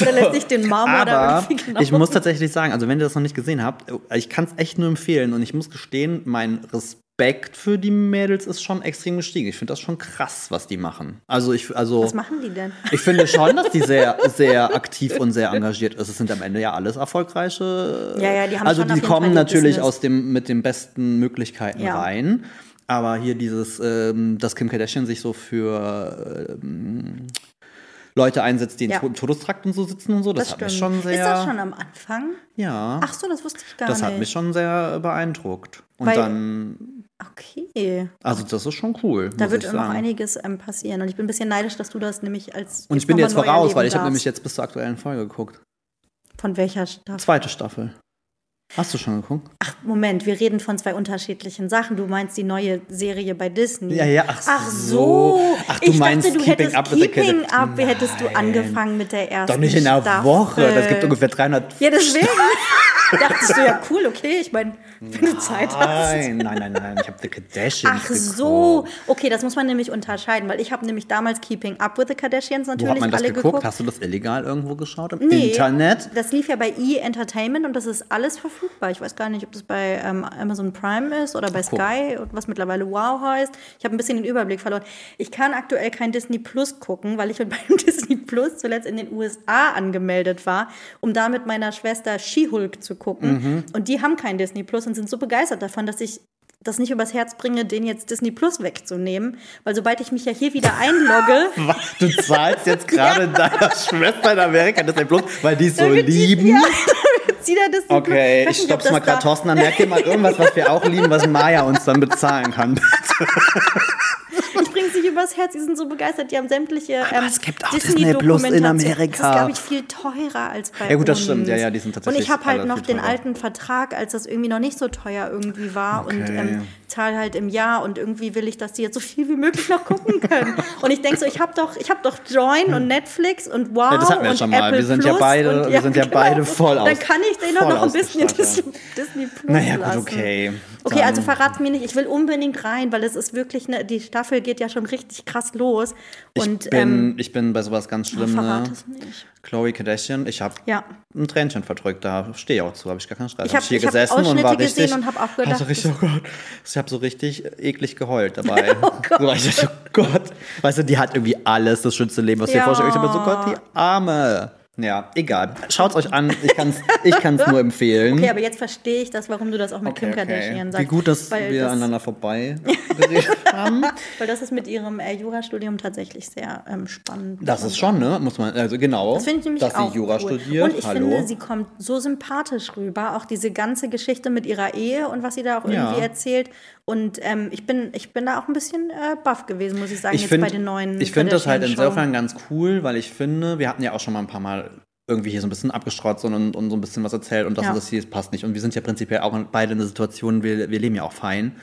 Da lässt sich den Marmor da Aber irgendwie genau. ich muss tatsächlich sagen, also wenn ihr das noch nicht gesehen habt, ich kann es echt nur empfehlen und ich muss gestehen, mein Respekt für die Mädels ist schon extrem gestiegen. Ich finde das schon krass, was die machen. Also ich, also Was machen die denn? ich finde schon, dass die sehr, sehr aktiv und sehr engagiert ist. Es sind am Ende ja alles erfolgreiche. Ja, ja, die haben Also schon die kommen natürlich Business. aus dem mit den besten Möglichkeiten Ja. rein. Aber hier dieses, ähm, dass Kim Kardashian sich so für ähm, Leute einsetzt, die Ja. im Todestrakt und so sitzen und so, das, hat mich schon sehr. Ist das schon am Anfang? Ja. Ach so, das wusste ich gar das nicht. hat mich schon sehr beeindruckt. Und Weil- dann, Okay. also das ist schon cool. Da wird noch einiges ähm, passieren. Und ich bin ein bisschen neidisch, dass du das nämlich als. Und ich bin jetzt voraus, weil ich habe nämlich jetzt bis zur aktuellen Folge geguckt. Von welcher Staffel? Zweite Staffel. Hast du schon geguckt? Ach, Moment, wir reden von zwei unterschiedlichen Sachen. Du meinst die neue Serie bei Disney. Ja, ja, ach Ach so. Ach, du ich meinst dachte, du Keeping hättest Up with the Keeping Kardashians. Up hättest du Nein. angefangen mit der ersten Doch nicht in einer Staffel. Woche. Das gibt ungefähr 300. Ja, deswegen dachtest du ja cool, okay. Ich meine, wenn du Zeit hast. Nein, nein, nein, nein. Ich habe The Kardashians Ach so, geguckt. okay, das muss man nämlich unterscheiden, weil ich habe nämlich damals Keeping Up with the Kardashians Wo natürlich hat man das alle geguckt? geguckt. Hast du das illegal irgendwo geschaut? Im Nee, Internet? Das lief ja bei E! Entertainment und das ist alles verfügbar. Ich weiß gar nicht, ob das bei ähm, Amazon Prime ist oder bei. Sky, was mittlerweile Wow heißt. Ich habe ein bisschen den Überblick verloren. Ich kann aktuell kein Disney Plus gucken, weil ich mit meinem Disney Plus zuletzt in den USA angemeldet war, um da mit meiner Schwester She-Hulk zu gucken. Mhm. Und die haben kein Disney Plus und sind so begeistert davon, dass ich das nicht übers Herz bringe, den jetzt Disney Plus wegzunehmen. Weil sobald ich mich ja hier wieder einlogge, Was? Du zahlst jetzt gerade deiner Schwester in Amerika das Plus, weil die es so Damit die- lieben? Ja, zieh da Disney. Okay, ich ob stopp's mal gerade. Thorsten, dann merk dir mal irgendwas, was wir auch lieben, was Maya uns dann bezahlen kann. Übers Herz, die sind so begeistert, die haben sämtliche ähm, es gibt auch Disney Plus in Disney-Dokumentationen. Amerika. Das ist, glaube ich, viel teurer als bei uns. Ja, gut, das stimmt. Ja, ja, die sind tatsächlich Und ich habe halt noch den alten Vertrag, als das irgendwie noch nicht so teuer irgendwie war und Okay. ähm, zahle halt im Jahr und irgendwie will ich, dass die jetzt so viel wie möglich noch gucken können. und ich denke so, ich habe doch, ich habe doch Join und Netflix und Wow Ja, das hatten wir und schon mal. Apple Wir sind ja Plus beide- und, genau. wir sind ja beide voll Dann aus- kann ich auch noch ein bisschen ausgestattet. Disney Plus Naja, gut, lassen. okay. Okay, Dann- also verrat mir nicht, ich will unbedingt rein, weil es ist wirklich, ne, die Staffel geht ja schon richtig krass los. Und ich, bin, ähm, ich bin bei sowas ganz schlimm. verrat Ne? es nicht. Chloe Kardashian, ich habe Ja. ein Tränchen verdrückt, da stehe ich auch zu, habe ich gar keinen Stress. Ich hab- hier ich hab gesessen und Ausschnitte war gesehen richtig, und hab auch gedacht, hatte richtig, oh Gott, ich habe so richtig eklig geheult dabei. Oh Gott. So, ich dachte, oh Gott, weißt du, die hat irgendwie alles, das schönste Leben, was du dir Ja. vorstellst. Ich bin so, Gott, die Arme. Ja, egal. Schaut's euch an, ich kann's, ich kann's nur empfehlen. Okay, aber jetzt verstehe ich das, warum du das auch mit Kim Kardashian sagst. Wie gut, dass weil wir das, aneinander vorbei geredet haben. Weil das ist mit ihrem äh, Jurastudium tatsächlich sehr ähm, spannend. Das ist schon, ne? Muss man, also genau. Das finde ich nämlich dass auch sie Jura cool. studiert. Und ich Hallo. finde, sie kommt so sympathisch rüber. Auch diese ganze Geschichte mit ihrer Ehe und was sie da auch Ja. irgendwie erzählt. Und ähm, ich, bin, ich bin da auch ein bisschen äh, baff gewesen, muss ich sagen, ich jetzt find- bei den neuen Ich finde das halt insofern ganz cool, weil ich finde, wir hatten ja auch schon mal ein paar Mal irgendwie hier so ein bisschen abgestrotzt und, und so ein bisschen was erzählt und das Ja. und das hier das passt nicht. Und wir sind ja prinzipiell auch beide in der Situation, wir, wir leben ja auch fein.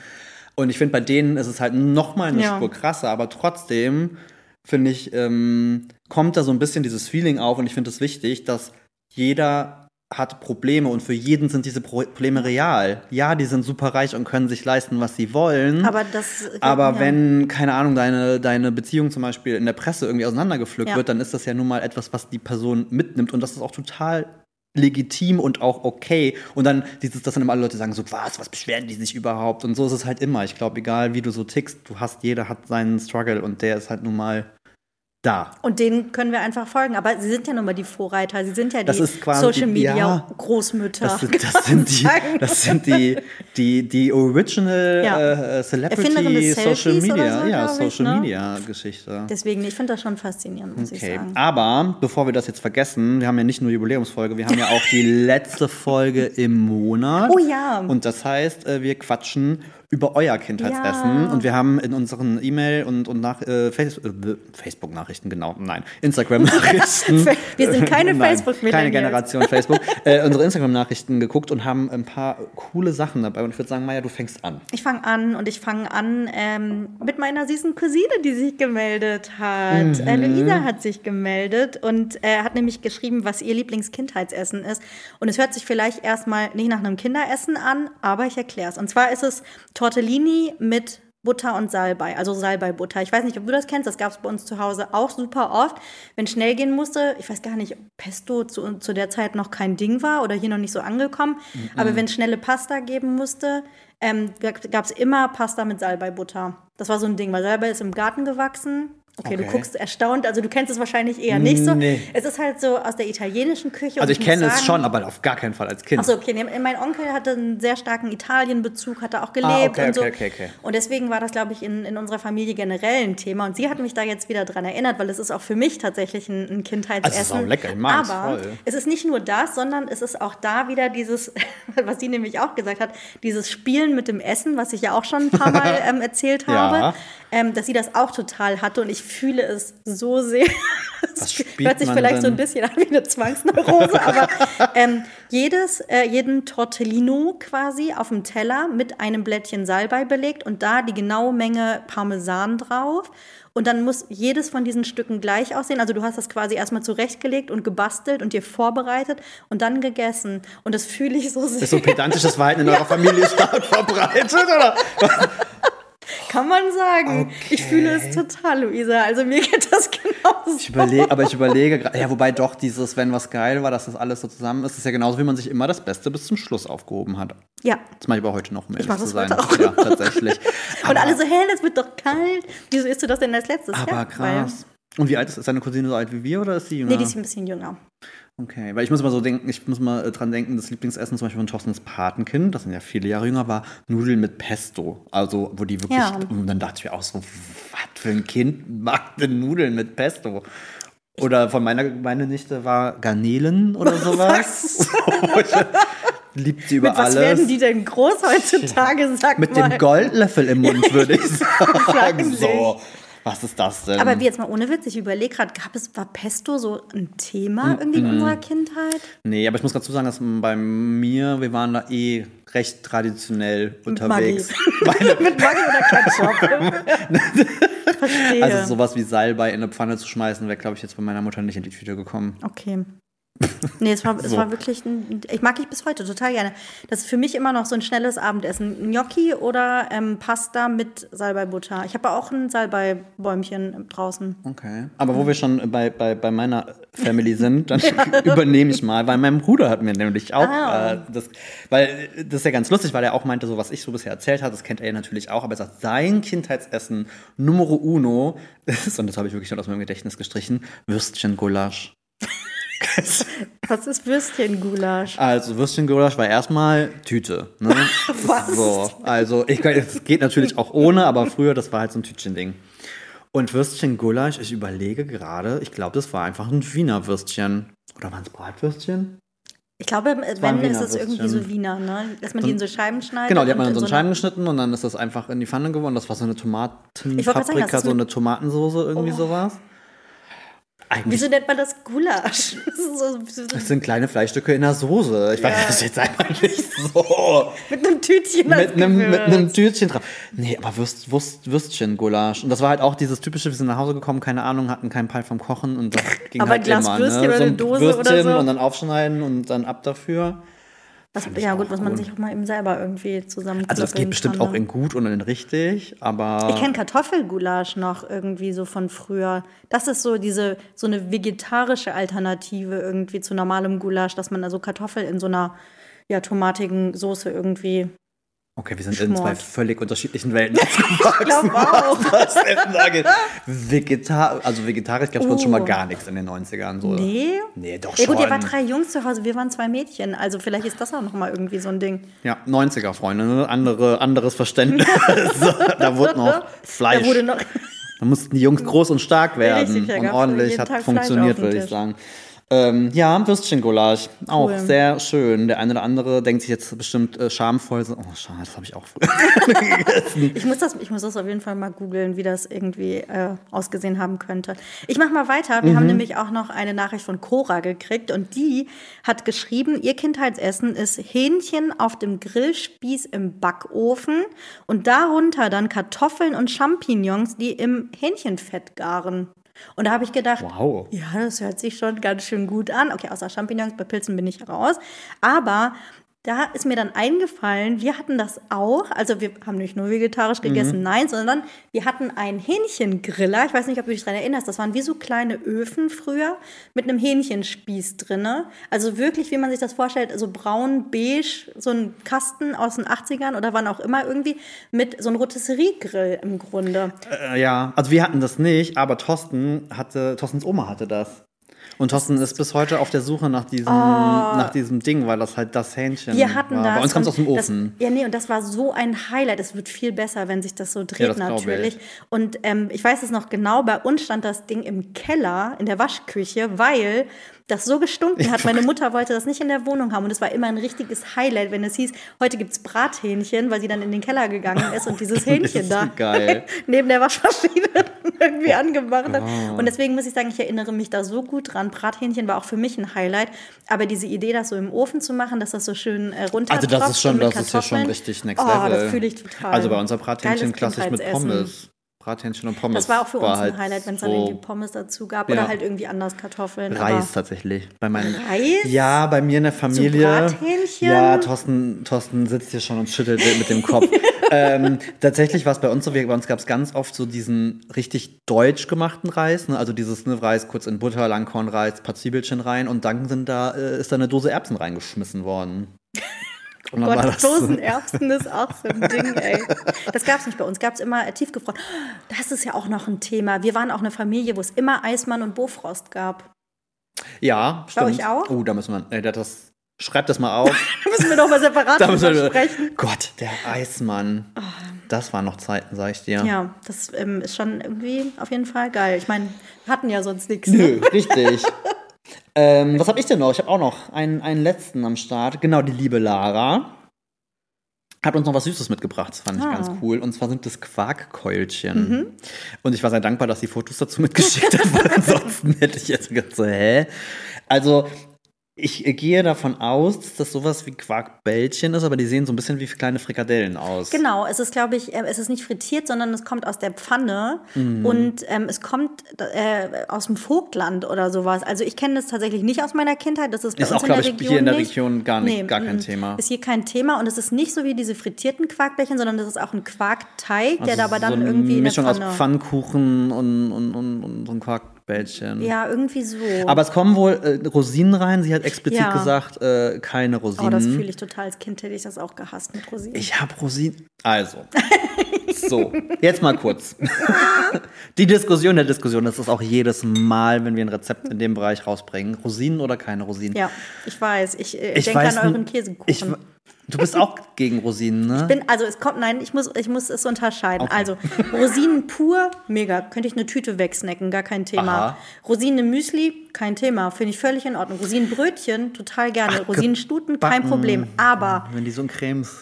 Und ich finde, bei denen ist es halt noch mal eine Ja. Spur krasser, aber trotzdem finde ich, ähm, kommt da so ein bisschen dieses Feeling auf und ich finde es wichtig, dass jeder hat Probleme und für jeden sind diese Pro- Probleme real. Ja, die sind super reich und können sich leisten, was sie wollen. Aber das. Aber ja. wenn, keine Ahnung, deine, deine Beziehung zum Beispiel in der Presse irgendwie auseinandergepflückt Ja. wird, dann ist das ja nun mal etwas, was die Person mitnimmt und das ist auch total legitim und auch okay. Und dann dieses, dass dann immer alle Leute sagen, so, was, was beschweren die sich überhaupt? Und so ist es halt immer. Ich glaube, egal wie du so tickst, du hast, jeder hat seinen Struggle und der ist halt nun mal da. Und denen können wir einfach folgen. Aber sie sind ja nun mal die Vorreiter. Sie sind ja die Social Media ja. Großmütter. Das sind, das sind, die, das sind die, die, die Original Ja. äh, Celebrity Social Media, so, ja, glaub ich, Social ne? Media Geschichte. Deswegen, ich finde das schon faszinierend, muss ich Okay, sagen. aber bevor wir das jetzt vergessen, wir haben ja nicht nur Jubiläumsfolge, wir haben ja auch die letzte Folge im Monat. Oh ja. Und das heißt, äh, wir quatschen über euer Kindheitsessen. Ja. Und wir haben in unseren E-Mail und, und nach, äh, Face äh, Facebook-Nachrichten, genau, nein, Instagram-Nachrichten. Wir sind keine Nein, Facebook-Millennials. Keine Generation Facebook. äh, unsere Instagram-Nachrichten geguckt und haben ein paar coole Sachen dabei. Und ich würde sagen, Maja, du fängst an. Ich fange an und ich fange an ähm, mit meiner süßen Cousine, die sich gemeldet hat. Äh, Luisa hat sich gemeldet und äh, hat nämlich geschrieben, was ihr Lieblingskindheitsessen ist. Und es hört sich vielleicht erstmal nicht nach einem Kinderessen an, aber ich erkläre es. Und zwar ist es Tortellini mit Butter und Salbei, also Salbei-Butter. Ich weiß nicht, ob du das kennst, das gab es bei uns zu Hause auch super oft. Wenn schnell gehen musste, ich weiß gar nicht, ob Pesto zu, zu der Zeit noch kein Ding war oder hier noch nicht so angekommen, aber wenn es schnelle Pasta geben musste, ähm, gab es immer Pasta mit Salbei-Butter. Das war so ein Ding, weil Salbei ist im Garten gewachsen. Okay, du Okay. guckst erstaunt, also du kennst es wahrscheinlich eher nicht so. Nee. Es ist halt so aus der italienischen Küche. Also und ich kenne es schon, aber auf gar keinen Fall als Kind. Achso, okay. Mein Onkel hatte einen sehr starken Italien-Bezug, hat da auch gelebt Ah, okay, und so. okay, okay, okay. Und deswegen war das, glaube ich, in, in unserer Familie generell ein Thema. Und sie hat mich da jetzt wieder dran erinnert, weil es ist auch für mich tatsächlich ein, ein Kindheitsessen. Also es ist auch lecker, ich mag's Aber voll. es ist nicht nur das, sondern es ist auch da wieder dieses, was sie nämlich auch gesagt hat, dieses Spielen mit dem Essen, was ich ja auch schon ein paar Mal ähm, erzählt Ja. habe, ähm, dass sie das auch total hatte. Und ich fühle es so sehr. Spielt hört sich vielleicht so ein denn? bisschen an wie eine Zwangsneurose, aber ähm, jedes, äh, jeden Tortellino quasi auf dem Teller mit einem Blättchen Salbei belegt und da die genaue Menge Parmesan drauf. Und dann muss jedes von diesen Stücken gleich aussehen. Also du hast das quasi erstmal zurechtgelegt und gebastelt und dir vorbereitet und dann gegessen. Und das fühle ich so sehr. ist so pedantisches Verhalten in eurer Familie stark verbreitet, oder? Kann man sagen. Ich fühle es total, Luisa. Also mir geht das genauso. Ich überlege, aber ich überlege gerade, ja, wobei doch dieses, wenn was geil war, dass das alles so zusammen ist, ist ja genauso, wie man sich immer das Beste bis zum Schluss aufgehoben hat. Ja. Das mache ich aber heute noch, um ehrlich mach zu das sein. auch. Ja, tatsächlich. Und alle so, hä, das wird doch kalt. Wieso isst du das denn als letztes? Aber ja, krass. Und wie alt ist, ist deine Cousine so alt wie wir oder ist sie jünger? Nee, die ist ein bisschen jünger. Okay, weil ich muss mal so denken, ich muss mal äh, dran denken, das Lieblingsessen zum Beispiel von Thorstens Patenkind, das sind ja viele Jahre jünger, war Nudeln mit Pesto. Also, wo die wirklich, Ja. und dann dachte ich mir auch so, was für ein Kind mag denn Nudeln mit Pesto? Oder von meiner meine Nichte war Garnelen oder sowas. Liebt sie über Mit was alles. werden die denn groß heutzutage, sag mit mal. dem Goldlöffel im Mund, würde ich sagen. So, was ist das denn? Aber wie jetzt mal ohne Witz, ich überlege gerade, gab es, war Pesto so ein Thema Mm, irgendwie in unserer Kindheit? Nee, aber ich muss dazu sagen, dass bei mir, wir waren da eh recht traditionell unterwegs. Mit Maggi oder Ketchup? Verstehe. Also sowas wie Salbei in eine Pfanne zu schmeißen, wäre, glaube ich, jetzt bei meiner Mutter nicht in die Tüte gekommen. Okay. Nee, es war, es So. war wirklich, ein, ich mag ich bis heute total gerne. Das ist für mich immer noch so ein schnelles Abendessen. Gnocchi oder ähm, Pasta mit Salbeibutter. Ich habe auch ein Salbeibäumchen draußen. Okay. Aber wo wir schon bei, bei, bei meiner Family sind, dann übernehme ich mal, weil mein Bruder hat mir nämlich auch Ah. äh, das, weil das ist ja ganz lustig, weil er auch meinte, so was ich so bisher erzählt habe, das kennt er natürlich auch, aber er sagt, sein Kindheitsessen Numero uno ist, und das habe ich wirklich schon aus meinem Gedächtnis gestrichen, Würstchen-Gulasch. Was ist Würstchen-Gulasch? Also Würstchen-Gulasch war erstmal Tüte. Ne? Was? So, also ich, es geht natürlich auch ohne, aber früher, das war halt so ein Tütchen-Ding. Und Würstchen-Gulasch, ich überlege gerade, ich glaube, das war einfach ein Wiener Würstchen. Oder waren es Bratwürstchen? Ich glaube, wenn ist es irgendwie so Wiener, ne? Dass man die in so Scheiben schneidet. Genau, die hat man in so in einen Scheiben geschnitten und dann ist das einfach in die Pfanne geworden. Das war so eine Tomatenpaprika, so eine Tomatensoße, irgendwie Oh. sowas. Eigentlich Wieso nennt man das Gulasch? Das sind kleine Fleischstücke in der Soße. Ich weiß das jetzt einfach nicht so. mit einem Tütchen mit einem, mit einem Tütchen drauf. Nee, aber Würst, Würst, Würstchen-Gulasch. Und das war halt auch dieses typische, wir sind nach Hause gekommen, keine Ahnung, hatten keinen Peil vom Kochen und das ging Aber halt ein Glas immer. Würstchen ne? oder so eine ein Dose Würstchen oder so. und dann aufschneiden und dann ab dafür. Was, ja gut, was man sich auch mal eben selber irgendwie zusammen Also das geht bestimmt auch in gut und in richtig, aber Ich kenne Kartoffelgulasch noch irgendwie so von früher. Das ist so diese so eine vegetarische Alternative irgendwie zu normalem Gulasch, dass man also Kartoffel in so einer ja tomatigen Soße irgendwie. Okay, wir sind in zwei Schmort. völlig unterschiedlichen Welten aufgewachsen. glaub auch. Vegetar also vegetarisch gab es bei uns schon mal Oh. gar nichts in den 90ern. So. Nee. Nee, doch Ja schon. gut, ihr wart drei Jungs zu Hause, wir waren zwei Mädchen. Also vielleicht ist das auch noch mal irgendwie so ein Ding. Ja, 90er Freunde, ne? Andere, anderes Verständnis. da wurde noch Fleisch. Da wurde noch Da mussten die Jungs groß und stark werden. Richtig, und ordentlich hat funktioniert, würde ich sagen. Ähm, ja, Würstchen-Gulasch. Auch Cool. sehr schön. Der eine oder andere denkt sich jetzt bestimmt äh, schamvoll so, oh, schade, das habe ich auch gegessen. Ich muss, das, ich muss das auf jeden Fall mal googeln, wie das irgendwie äh, ausgesehen haben könnte. Ich mache mal weiter. Wir Mhm. haben nämlich auch noch eine Nachricht von Cora gekriegt und die hat geschrieben, ihr Kindheitsessen ist Hähnchen auf dem Grillspieß im Backofen und darunter dann Kartoffeln und Champignons, die im Hähnchenfett garen. Und da habe ich gedacht, Wow. ja, das hört sich schon ganz schön gut an. Okay, außer Champignons, bei Pilzen bin ich raus. Aber da ist mir dann eingefallen, wir hatten das auch. Also wir haben nicht nur vegetarisch gegessen, nein, sondern wir hatten einen Hähnchengriller. Ich weiß nicht, ob du dich daran erinnerst. Das waren wie so kleine Öfen früher mit einem Hähnchenspieß drinne. Also wirklich, wie man sich das vorstellt, so braun, beige, so ein Kasten aus den 80ern oder wann auch immer irgendwie mit so einem Rotisserie-Grill im Grunde. Äh, ja, also wir hatten das nicht, aber Thorsten hatte, Thorstens Oma hatte das. Und Thorsten ist bis heute auf der Suche nach diesem, nach diesem Ding, weil das halt das Hähnchen Oh. Wir hatten war. das. Bei uns kommt es aus dem das- Ofen. ja, nee, und das war so ein Highlight. Es wird viel besser, wenn sich das so dreht, Ja, das natürlich. ich. Und ähm, ich weiß es noch genau, bei uns stand das Ding im Keller, in der Waschküche, weil das so gestunken hat. Meine Mutter wollte das nicht in der Wohnung haben. Und es war immer ein richtiges Highlight, wenn es hieß, heute gibt's Brathähnchen, weil sie dann in den Keller gegangen ist und dieses Hähnchen da neben der Waschmaschine irgendwie angemacht hat. Oh. Und deswegen muss ich sagen, ich erinnere mich da so gut dran. Brathähnchen war auch für mich ein Highlight. Aber diese Idee, das so im Ofen zu machen, dass das so schön äh, runter Also das ist schon, das ist ja schon richtig next oh, level. das fühle ich total. Also bei unser Brathähnchen Geiles klassisch mit. Pommes. Brathähnchen und Pommes. Das war auch für uns ein halt Highlight, wenn es dann so irgendwie Pommes dazu gab Ja. oder halt irgendwie anders Kartoffeln. Reis tatsächlich. Bei meinen, Reis? Ja, bei mir in der Familie. Brathähnchen? Ja, Thorsten, Thorsten sitzt hier schon und schüttelt mit dem Kopf. ähm, tatsächlich war es bei uns so, wir, bei uns gab es ganz oft so diesen richtig deutsch gemachten Reis. Ne? Also dieses ne, Reis kurz in Butter, Langkornreis, paar Zwiebelchen rein und dann sind da, äh, ist da eine Dose Erbsen reingeschmissen worden. Und dann Gott, Dosenerbsen ist auch so ein Ding, ey. Das gab es nicht bei uns. Gab es immer äh, tiefgefroren. Das ist ja auch noch ein Thema. Wir waren auch eine Familie, wo es immer Eismann und Bofrost gab. Ja, stimmt. euch auch? Oh, da müssen wir, äh, das, schreibt das mal auf. Da müssen wir doch mal separat drüber sprechen. Gott, der Eismann. Das waren noch Zeiten, sag ich dir. Ja, das ähm, ist schon irgendwie auf jeden Fall geil. Ich meine, wir hatten ja sonst nichts. Nö, richtig. ähm, was habe ich denn noch? Ich habe auch noch einen, einen letzten am Start. Genau, die liebe Lara hat uns noch was Süßes mitgebracht. Das fand ich Ah. ganz cool. Und zwar sind das Quarkkeulchen. Und ich war sehr dankbar, dass sie Fotos dazu mitgeschickt hat, weil ansonsten hätte ich jetzt gedacht, so, hä? Also, ich gehe davon aus, dass das sowas wie Quarkbällchen ist, aber die sehen so ein bisschen wie kleine Frikadellen aus. Genau, es ist, glaube ich, äh, es ist nicht frittiert, sondern es kommt aus der Pfanne Mhm. und ähm, es kommt äh, aus dem Vogtland oder sowas. Also ich kenne das tatsächlich nicht aus meiner Kindheit. Das ist bei Ist uns auch, in der glaub ich, Region hier in der. Region gar nicht- gar kein mm, Thema. Ist hier kein Thema und es ist nicht so wie diese frittierten Quarkbällchen, sondern das ist auch ein Quarkteig, der Also da aber dann so eine irgendwie in der Mischung Pfanne. aus Pfannkuchen und, und, und, und so ein Quarkbällchen. ja, irgendwie so. Aber es kommen wohl äh, Rosinen rein. Sie hat explizit Ja. gesagt, äh, keine Rosinen. oh, das fühle ich total. Als Kind hätte ich das auch gehasst mit Rosinen. Ich habe Rosinen. Also. So, jetzt mal kurz. Die Diskussion der Diskussion, das ist auch jedes Mal, wenn wir ein Rezept in dem Bereich rausbringen. Rosinen oder keine Rosinen? ja, ich weiß. Ich, äh, ich denke an euren Käsekuchen. Ich, du bist auch gegen Rosinen, ne? bin, also es kommt, nein, ich muss, ich muss es unterscheiden. Okay. Also Rosinen pur, mega. Könnte ich eine Tüte wegsnacken, gar kein Thema. Aha. Rosinen im Müsli, kein Thema. Finde ich völlig in Ordnung. Rosinenbrötchen, total gerne. Rosinenstuten, kein. Problem. Aber Wenn die so in Cremes.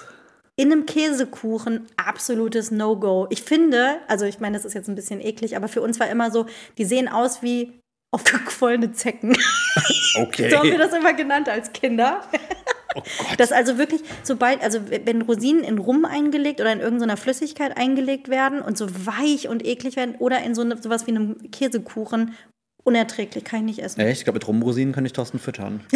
in einem Käsekuchen absolutes No-Go. Ich finde, also ich meine, das ist jetzt ein bisschen eklig, aber für uns war immer so, die sehen aus wie aufgequollene Zecken. Okay. So haben wir das immer genannt als Kinder. Oh Gott. Das also wirklich, sobald, also wenn Rosinen in Rum eingelegt oder in irgendeiner Flüssigkeit eingelegt werden und so weich und eklig werden oder in so eine, sowas wie einem Käsekuchen, unerträglich, kann ich nicht essen. Echt? Ich glaube, mit Rumrosinen könnte ich Thorsten füttern.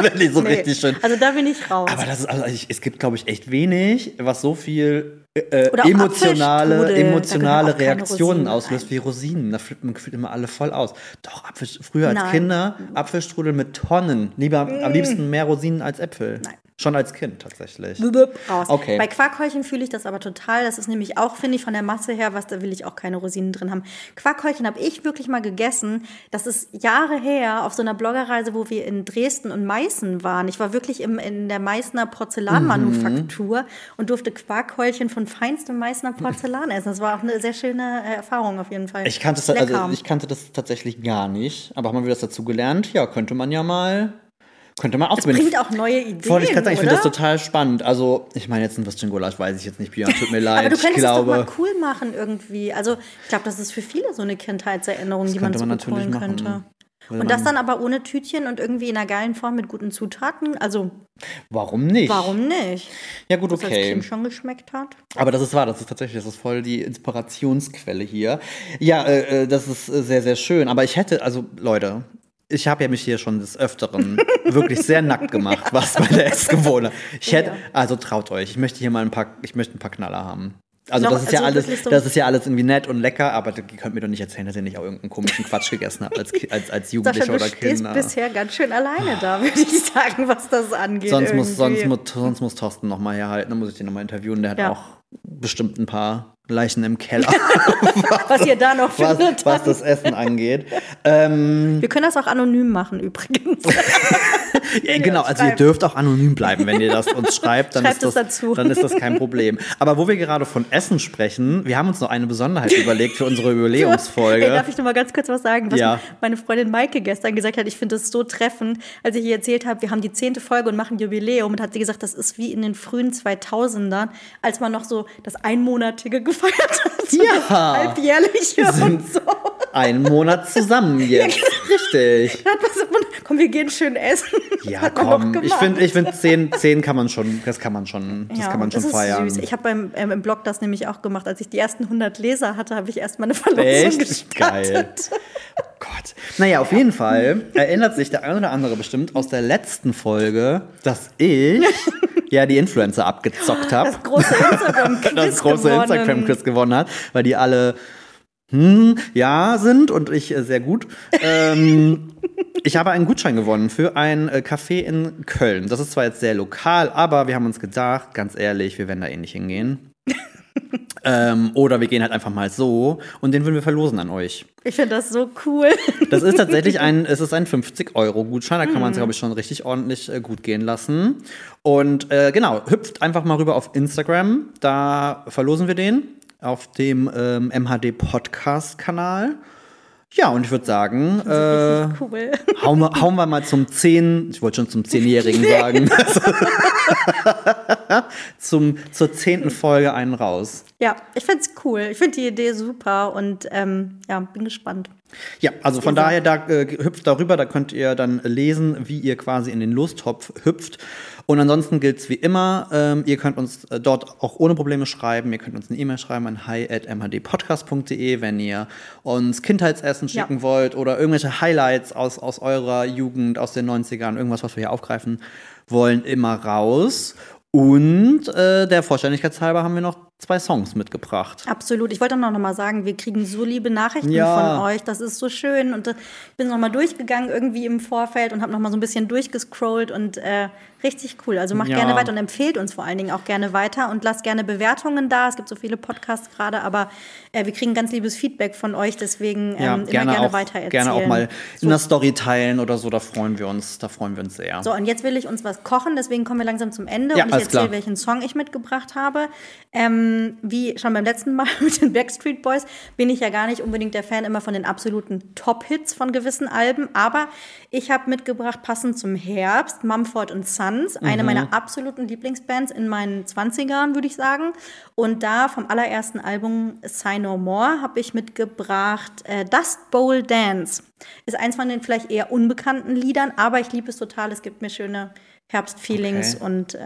Wenn die so Nee. richtig schön. Also da bin ich raus. Aber das ist, also ich, es gibt, glaube ich, echt wenig, was so viel äh, auch emotionale, emotionale Reaktionen auslöst wie Rosinen. Da flippt man gefühlt immer alle voll aus. Doch, Apfel, früher als Nein. Kinder Apfelstrudel mit Tonnen. Lieber, am liebsten mehr Rosinen als Äpfel. Nein. Schon als Kind tatsächlich. raus. Okay. Bei Quarkhäulchen fühle ich das aber total. Das ist nämlich auch, finde ich, von der Masse her, was da will ich auch keine Rosinen drin haben. Quarkhäulchen habe ich wirklich mal gegessen. Das ist Jahre her auf so einer Bloggerreise, wo wir in Dresden und Meißen waren. Ich war wirklich im, in der Meißner Porzellanmanufaktur und durfte Quarkhäulchen von feinstem Meißner Porzellan essen. Das war auch eine sehr schöne äh, Erfahrung auf jeden Fall. Ich kannte, das, Lecker. also ich kannte das tatsächlich gar nicht. Aber haben wir das dazu gelernt? Ja, könnte man ja mal. Könnte man ausprobieren. bringt auch neue Ideen. Wollte ich sagen, ich finde das total spannend. Also, ich meine, jetzt ein Würstchen Gulasch weiß ich jetzt nicht, Björn, tut mir leid. Aber du ich könntest glaube, es doch mal cool machen irgendwie. Also ich glaube, das ist für viele so eine Kindheitserinnerung, die man so man gut natürlich machen. könnte. Und das dann aber ohne Tütchen und irgendwie in einer geilen Form mit guten Zutaten. Also warum nicht? warum nicht? Ja, gut, Was als okay. Kind schon geschmeckt hat. Aber das ist wahr, das ist tatsächlich, das ist voll die Inspirationsquelle hier. Ja, äh, äh, das ist äh, sehr, sehr schön. Aber ich hätte, also Leute, ich habe ja mich hier schon des Öfteren wirklich sehr nackt gemacht, was bei der Essgewohnheit. Ich hätte, also traut euch, ich möchte hier mal ein paar, ich möchte ein paar Knaller haben. Also Noch- das ist ja also alles, das ist ja alles irgendwie nett und lecker, aber ihr könnt mir doch nicht erzählen, dass ihr nicht auch irgendeinen komischen Quatsch gegessen habt als, als, als Sascha, Jugendlicher du oder stehst Kinder. bisher ganz schön alleine da, würde ich sagen, was das angeht. Sonst muss, sonst, muss, sonst muss Thorsten noch mal herhalten, dann muss ich den noch mal interviewen. Der hat Ja. auch bestimmt ein paar Leichen im Keller. was ihr da noch was, findet. was das Essen angeht. Ähm, Wir können das auch anonym machen übrigens. ja, genau, also ihr dürft auch anonym bleiben, wenn ihr das uns schreibt, dann, Schreibt ist das, dann ist das kein Problem. Aber wo wir gerade von Essen sprechen, wir haben uns noch eine Besonderheit überlegt für unsere Jubiläumsfolge. Ey, darf ich noch mal ganz kurz was sagen, was Ja. meine Freundin Maike gestern gesagt hat? Ich finde das so treffend, als ich ihr erzählt habe, wir haben die zehnte Folge und machen Jubiläum und hat sie gesagt, das ist wie in den frühen 2000ern, als man noch so das Einmonatige gefeiert hat. Ja. Halbjährliche und so. Einen Monat zusammen jetzt. Richtig. Hat was- Komm, wir gehen schön essen. Ja, komm. Ich finde, ich find, zehn, zehn kann man schon, das kann man schon, das kann man schon feiern. Ist süß. Ich habe beim ähm, im Blog das nämlich auch gemacht. Als ich die ersten 100 Leser hatte, habe ich erstmal eine Verlosung Echt? gestartet. Geil. Gott. Naja, auf jeden Fall erinnert sich der ein oder andere bestimmt aus der letzten Folge, dass ich ja die Influencer abgezockt habe. Das große Instagram-Quiz Das große gewonnen. Instagram-Quiz gewonnen hat, weil die alle hm, ja sind und ich äh, sehr gut. Ähm, ich habe einen Gutschein gewonnen für ein äh, Café in Köln. Das ist zwar jetzt sehr lokal, aber wir haben uns gedacht, ganz ehrlich, wir werden da eh nicht hingehen. ähm, oder wir gehen halt einfach mal so und den würden wir verlosen an euch. Ich finde das so cool. Das ist tatsächlich ein, es ist ein 50-Euro-Gutschein, da kann man es, glaube ich, schon richtig ordentlich äh, gut gehen lassen. Und äh, genau, hüpft einfach mal rüber auf Instagram, da verlosen wir den auf dem ähm, MHD-Podcast-Kanal. Ja, und ich würde sagen, äh, cool. hauen, wir, hauen wir mal zum 10, ich wollte schon zum 10-Jährigen sagen, zum, zur zehnten Folge einen raus. Ja, ich finde es cool. Ich finde die Idee super und ähm, ja, bin gespannt. Ja, also von daher, da äh, hüpft darüber, da könnt ihr dann lesen, wie ihr quasi in den Lostopf hüpft. Und ansonsten gilt es wie immer, ähm, ihr könnt uns äh, dort auch ohne Probleme schreiben. Ihr könnt uns eine E-Mail schreiben an hi.mhdpodcast.de, wenn ihr uns Kindheitsessen Ja. schicken wollt oder irgendwelche Highlights aus, aus eurer Jugend, aus den 90ern, irgendwas, was wir hier aufgreifen wollen, immer raus. Und äh, der Vollständigkeitshalber haben wir noch zwei Songs mitgebracht. Absolut. Ich wollte noch mal sagen, wir kriegen so liebe Nachrichten Ja. von euch. Das ist so schön. Und äh, ich bin noch mal durchgegangen irgendwie im Vorfeld und habe noch mal so ein bisschen durchgescrollt und äh, richtig cool. Also macht Ja. gerne weiter und empfehlt uns vor allen Dingen auch gerne weiter und lasst gerne Bewertungen da. Es gibt so viele Podcasts gerade, aber äh, wir kriegen ganz liebes Feedback von euch. Deswegen ähm, Ja, immer gerne, gerne auch, weitererzählen. gerne auch mal in der Story teilen oder so, da freuen wir uns, da freuen wir uns sehr. So, und jetzt will ich uns was kochen, deswegen kommen wir langsam zum Ende und ich erzähle, klar. welchen Song ich mitgebracht habe. Ähm, wie schon beim letzten Mal mit den Backstreet Boys bin ich ja gar nicht unbedingt der Fan immer von den absoluten Top-Hits von gewissen Alben, aber ich habe mitgebracht, passend zum Herbst, Mumford Sons, eine Mhm. meiner absoluten Lieblingsbands in meinen 20ern, würde ich sagen. Und da vom allerersten Album Say No More habe ich mitgebracht äh, Dust Bowl Dance. Ist eins von den vielleicht eher unbekannten Liedern, aber ich liebe es total. Es gibt mir schöne Herbstfeelings Okay. und äh,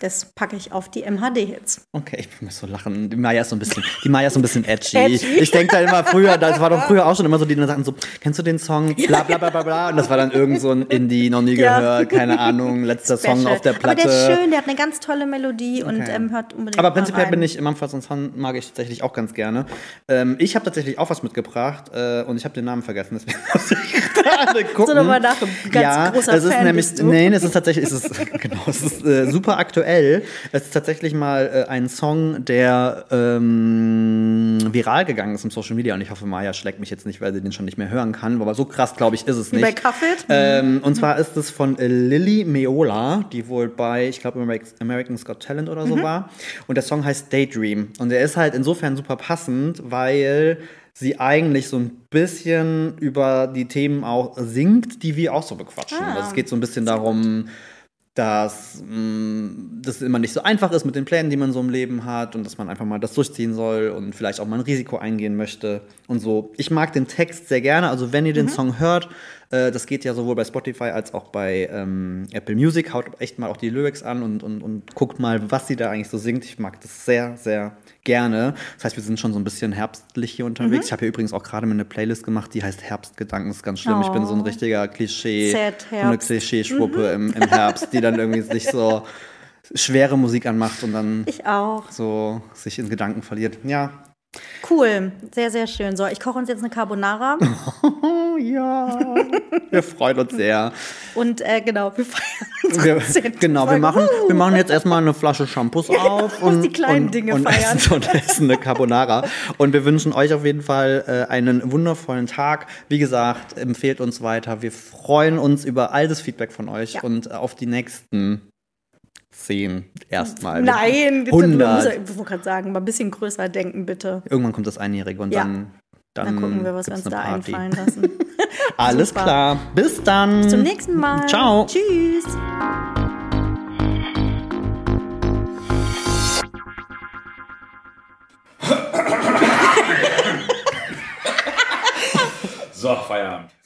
das packe ich auf die MHD-Hits. Okay, ich muss so lachen. Die Maya ist so ein bisschen, die Maya ist so ein bisschen edgy. Edgy? Ich denke da immer früher, das war doch früher auch schon immer so, die dann sagten so, kennst du den Song? Bla bla bla bla bla. Und das war dann irgend so ein Indie, noch nie Ja. gehört, keine Ahnung, letzter Song Special. auf der Platte. Aber der ist schön, der hat eine ganz tolle Melodie und Okay. ähm, hört unbedingt Aber prinzipiell rein. bin ich, Mumford Son mag ich tatsächlich auch ganz gerne. Ähm, ich habe tatsächlich auch was mitgebracht äh, und ich habe den Namen vergessen, deswegen muss ich gerade gucken. So nochmal nach, ganz ja, großer es ist Fan nämlich, nein, es ist tatsächlich, es ist, genau, es ist äh, super aktuell. Es ist tatsächlich mal äh, ein Song, der ähm, viral gegangen ist im Social Media und ich hoffe, Maya schlägt mich jetzt nicht, weil sie den schon nicht mehr hören kann, aber so krass, glaube ich, ist es Wie nicht. bei Cuffit? Ähm, und zwar ist es von äh, Lily Meola, die wohl bei, ich glaube, American's Got Talent oder so Mhm. war. Und der Song heißt Daydream. Und der ist halt insofern super passend, weil sie eigentlich so ein bisschen über die Themen auch singt, die wir auch so bequatschen. Ah, Also es geht so ein bisschen darum, dass mh, das immer nicht so einfach ist mit den Plänen, die man so im Leben hat und dass man einfach mal das durchziehen soll und vielleicht auch mal ein Risiko eingehen möchte und so. Ich mag den Text sehr gerne, also wenn ihr den Song hört, äh, das geht ja sowohl bei Spotify als auch bei ähm, Apple Music, haut echt mal auch die Lyrics an und, und, und guckt mal, was sie da eigentlich so singt. Ich mag das sehr, sehr gerne. Das heißt, wir sind schon so ein bisschen herbstlich hier unterwegs. Ich habe hier übrigens auch gerade mal eine Playlist gemacht, die heißt Herbstgedanken. Das ist ganz schlimm. Ich bin so ein Oh. richtiger Klischee, so eine. Klischee-Schwuppe im, im Herbst, die dann irgendwie sich so schwere Musik anmacht und dann Ich auch. so sich in Gedanken verliert. Ja. Cool, sehr, sehr schön. So, ich koche uns jetzt eine Carbonara Oh ja. Wir freuen uns sehr. und äh, genau, wir feiern unsere Wir, genau, wir machen, wir machen jetzt erstmal eine Flasche Shampoos auf und, die kleinen und, Dinge und, feiern. Essen, und essen eine Carbonara. Und wir wünschen euch auf jeden Fall äh, einen wundervollen Tag. Wie gesagt, empfehlt uns weiter. Wir freuen uns über all das Feedback von euch Ja. und auf die nächsten zehn erstmal. Nein, bitte, 100. ich wollte gerade sagen, mal ein bisschen größer denken, bitte. Irgendwann kommt das Einjährige und ja. dann, dann, dann gucken wir, was wir uns da Party. einfallen lassen. Alles Super. klar. Bis dann. Bis zum nächsten Mal. Ciao. Tschüss. so, Feierabend.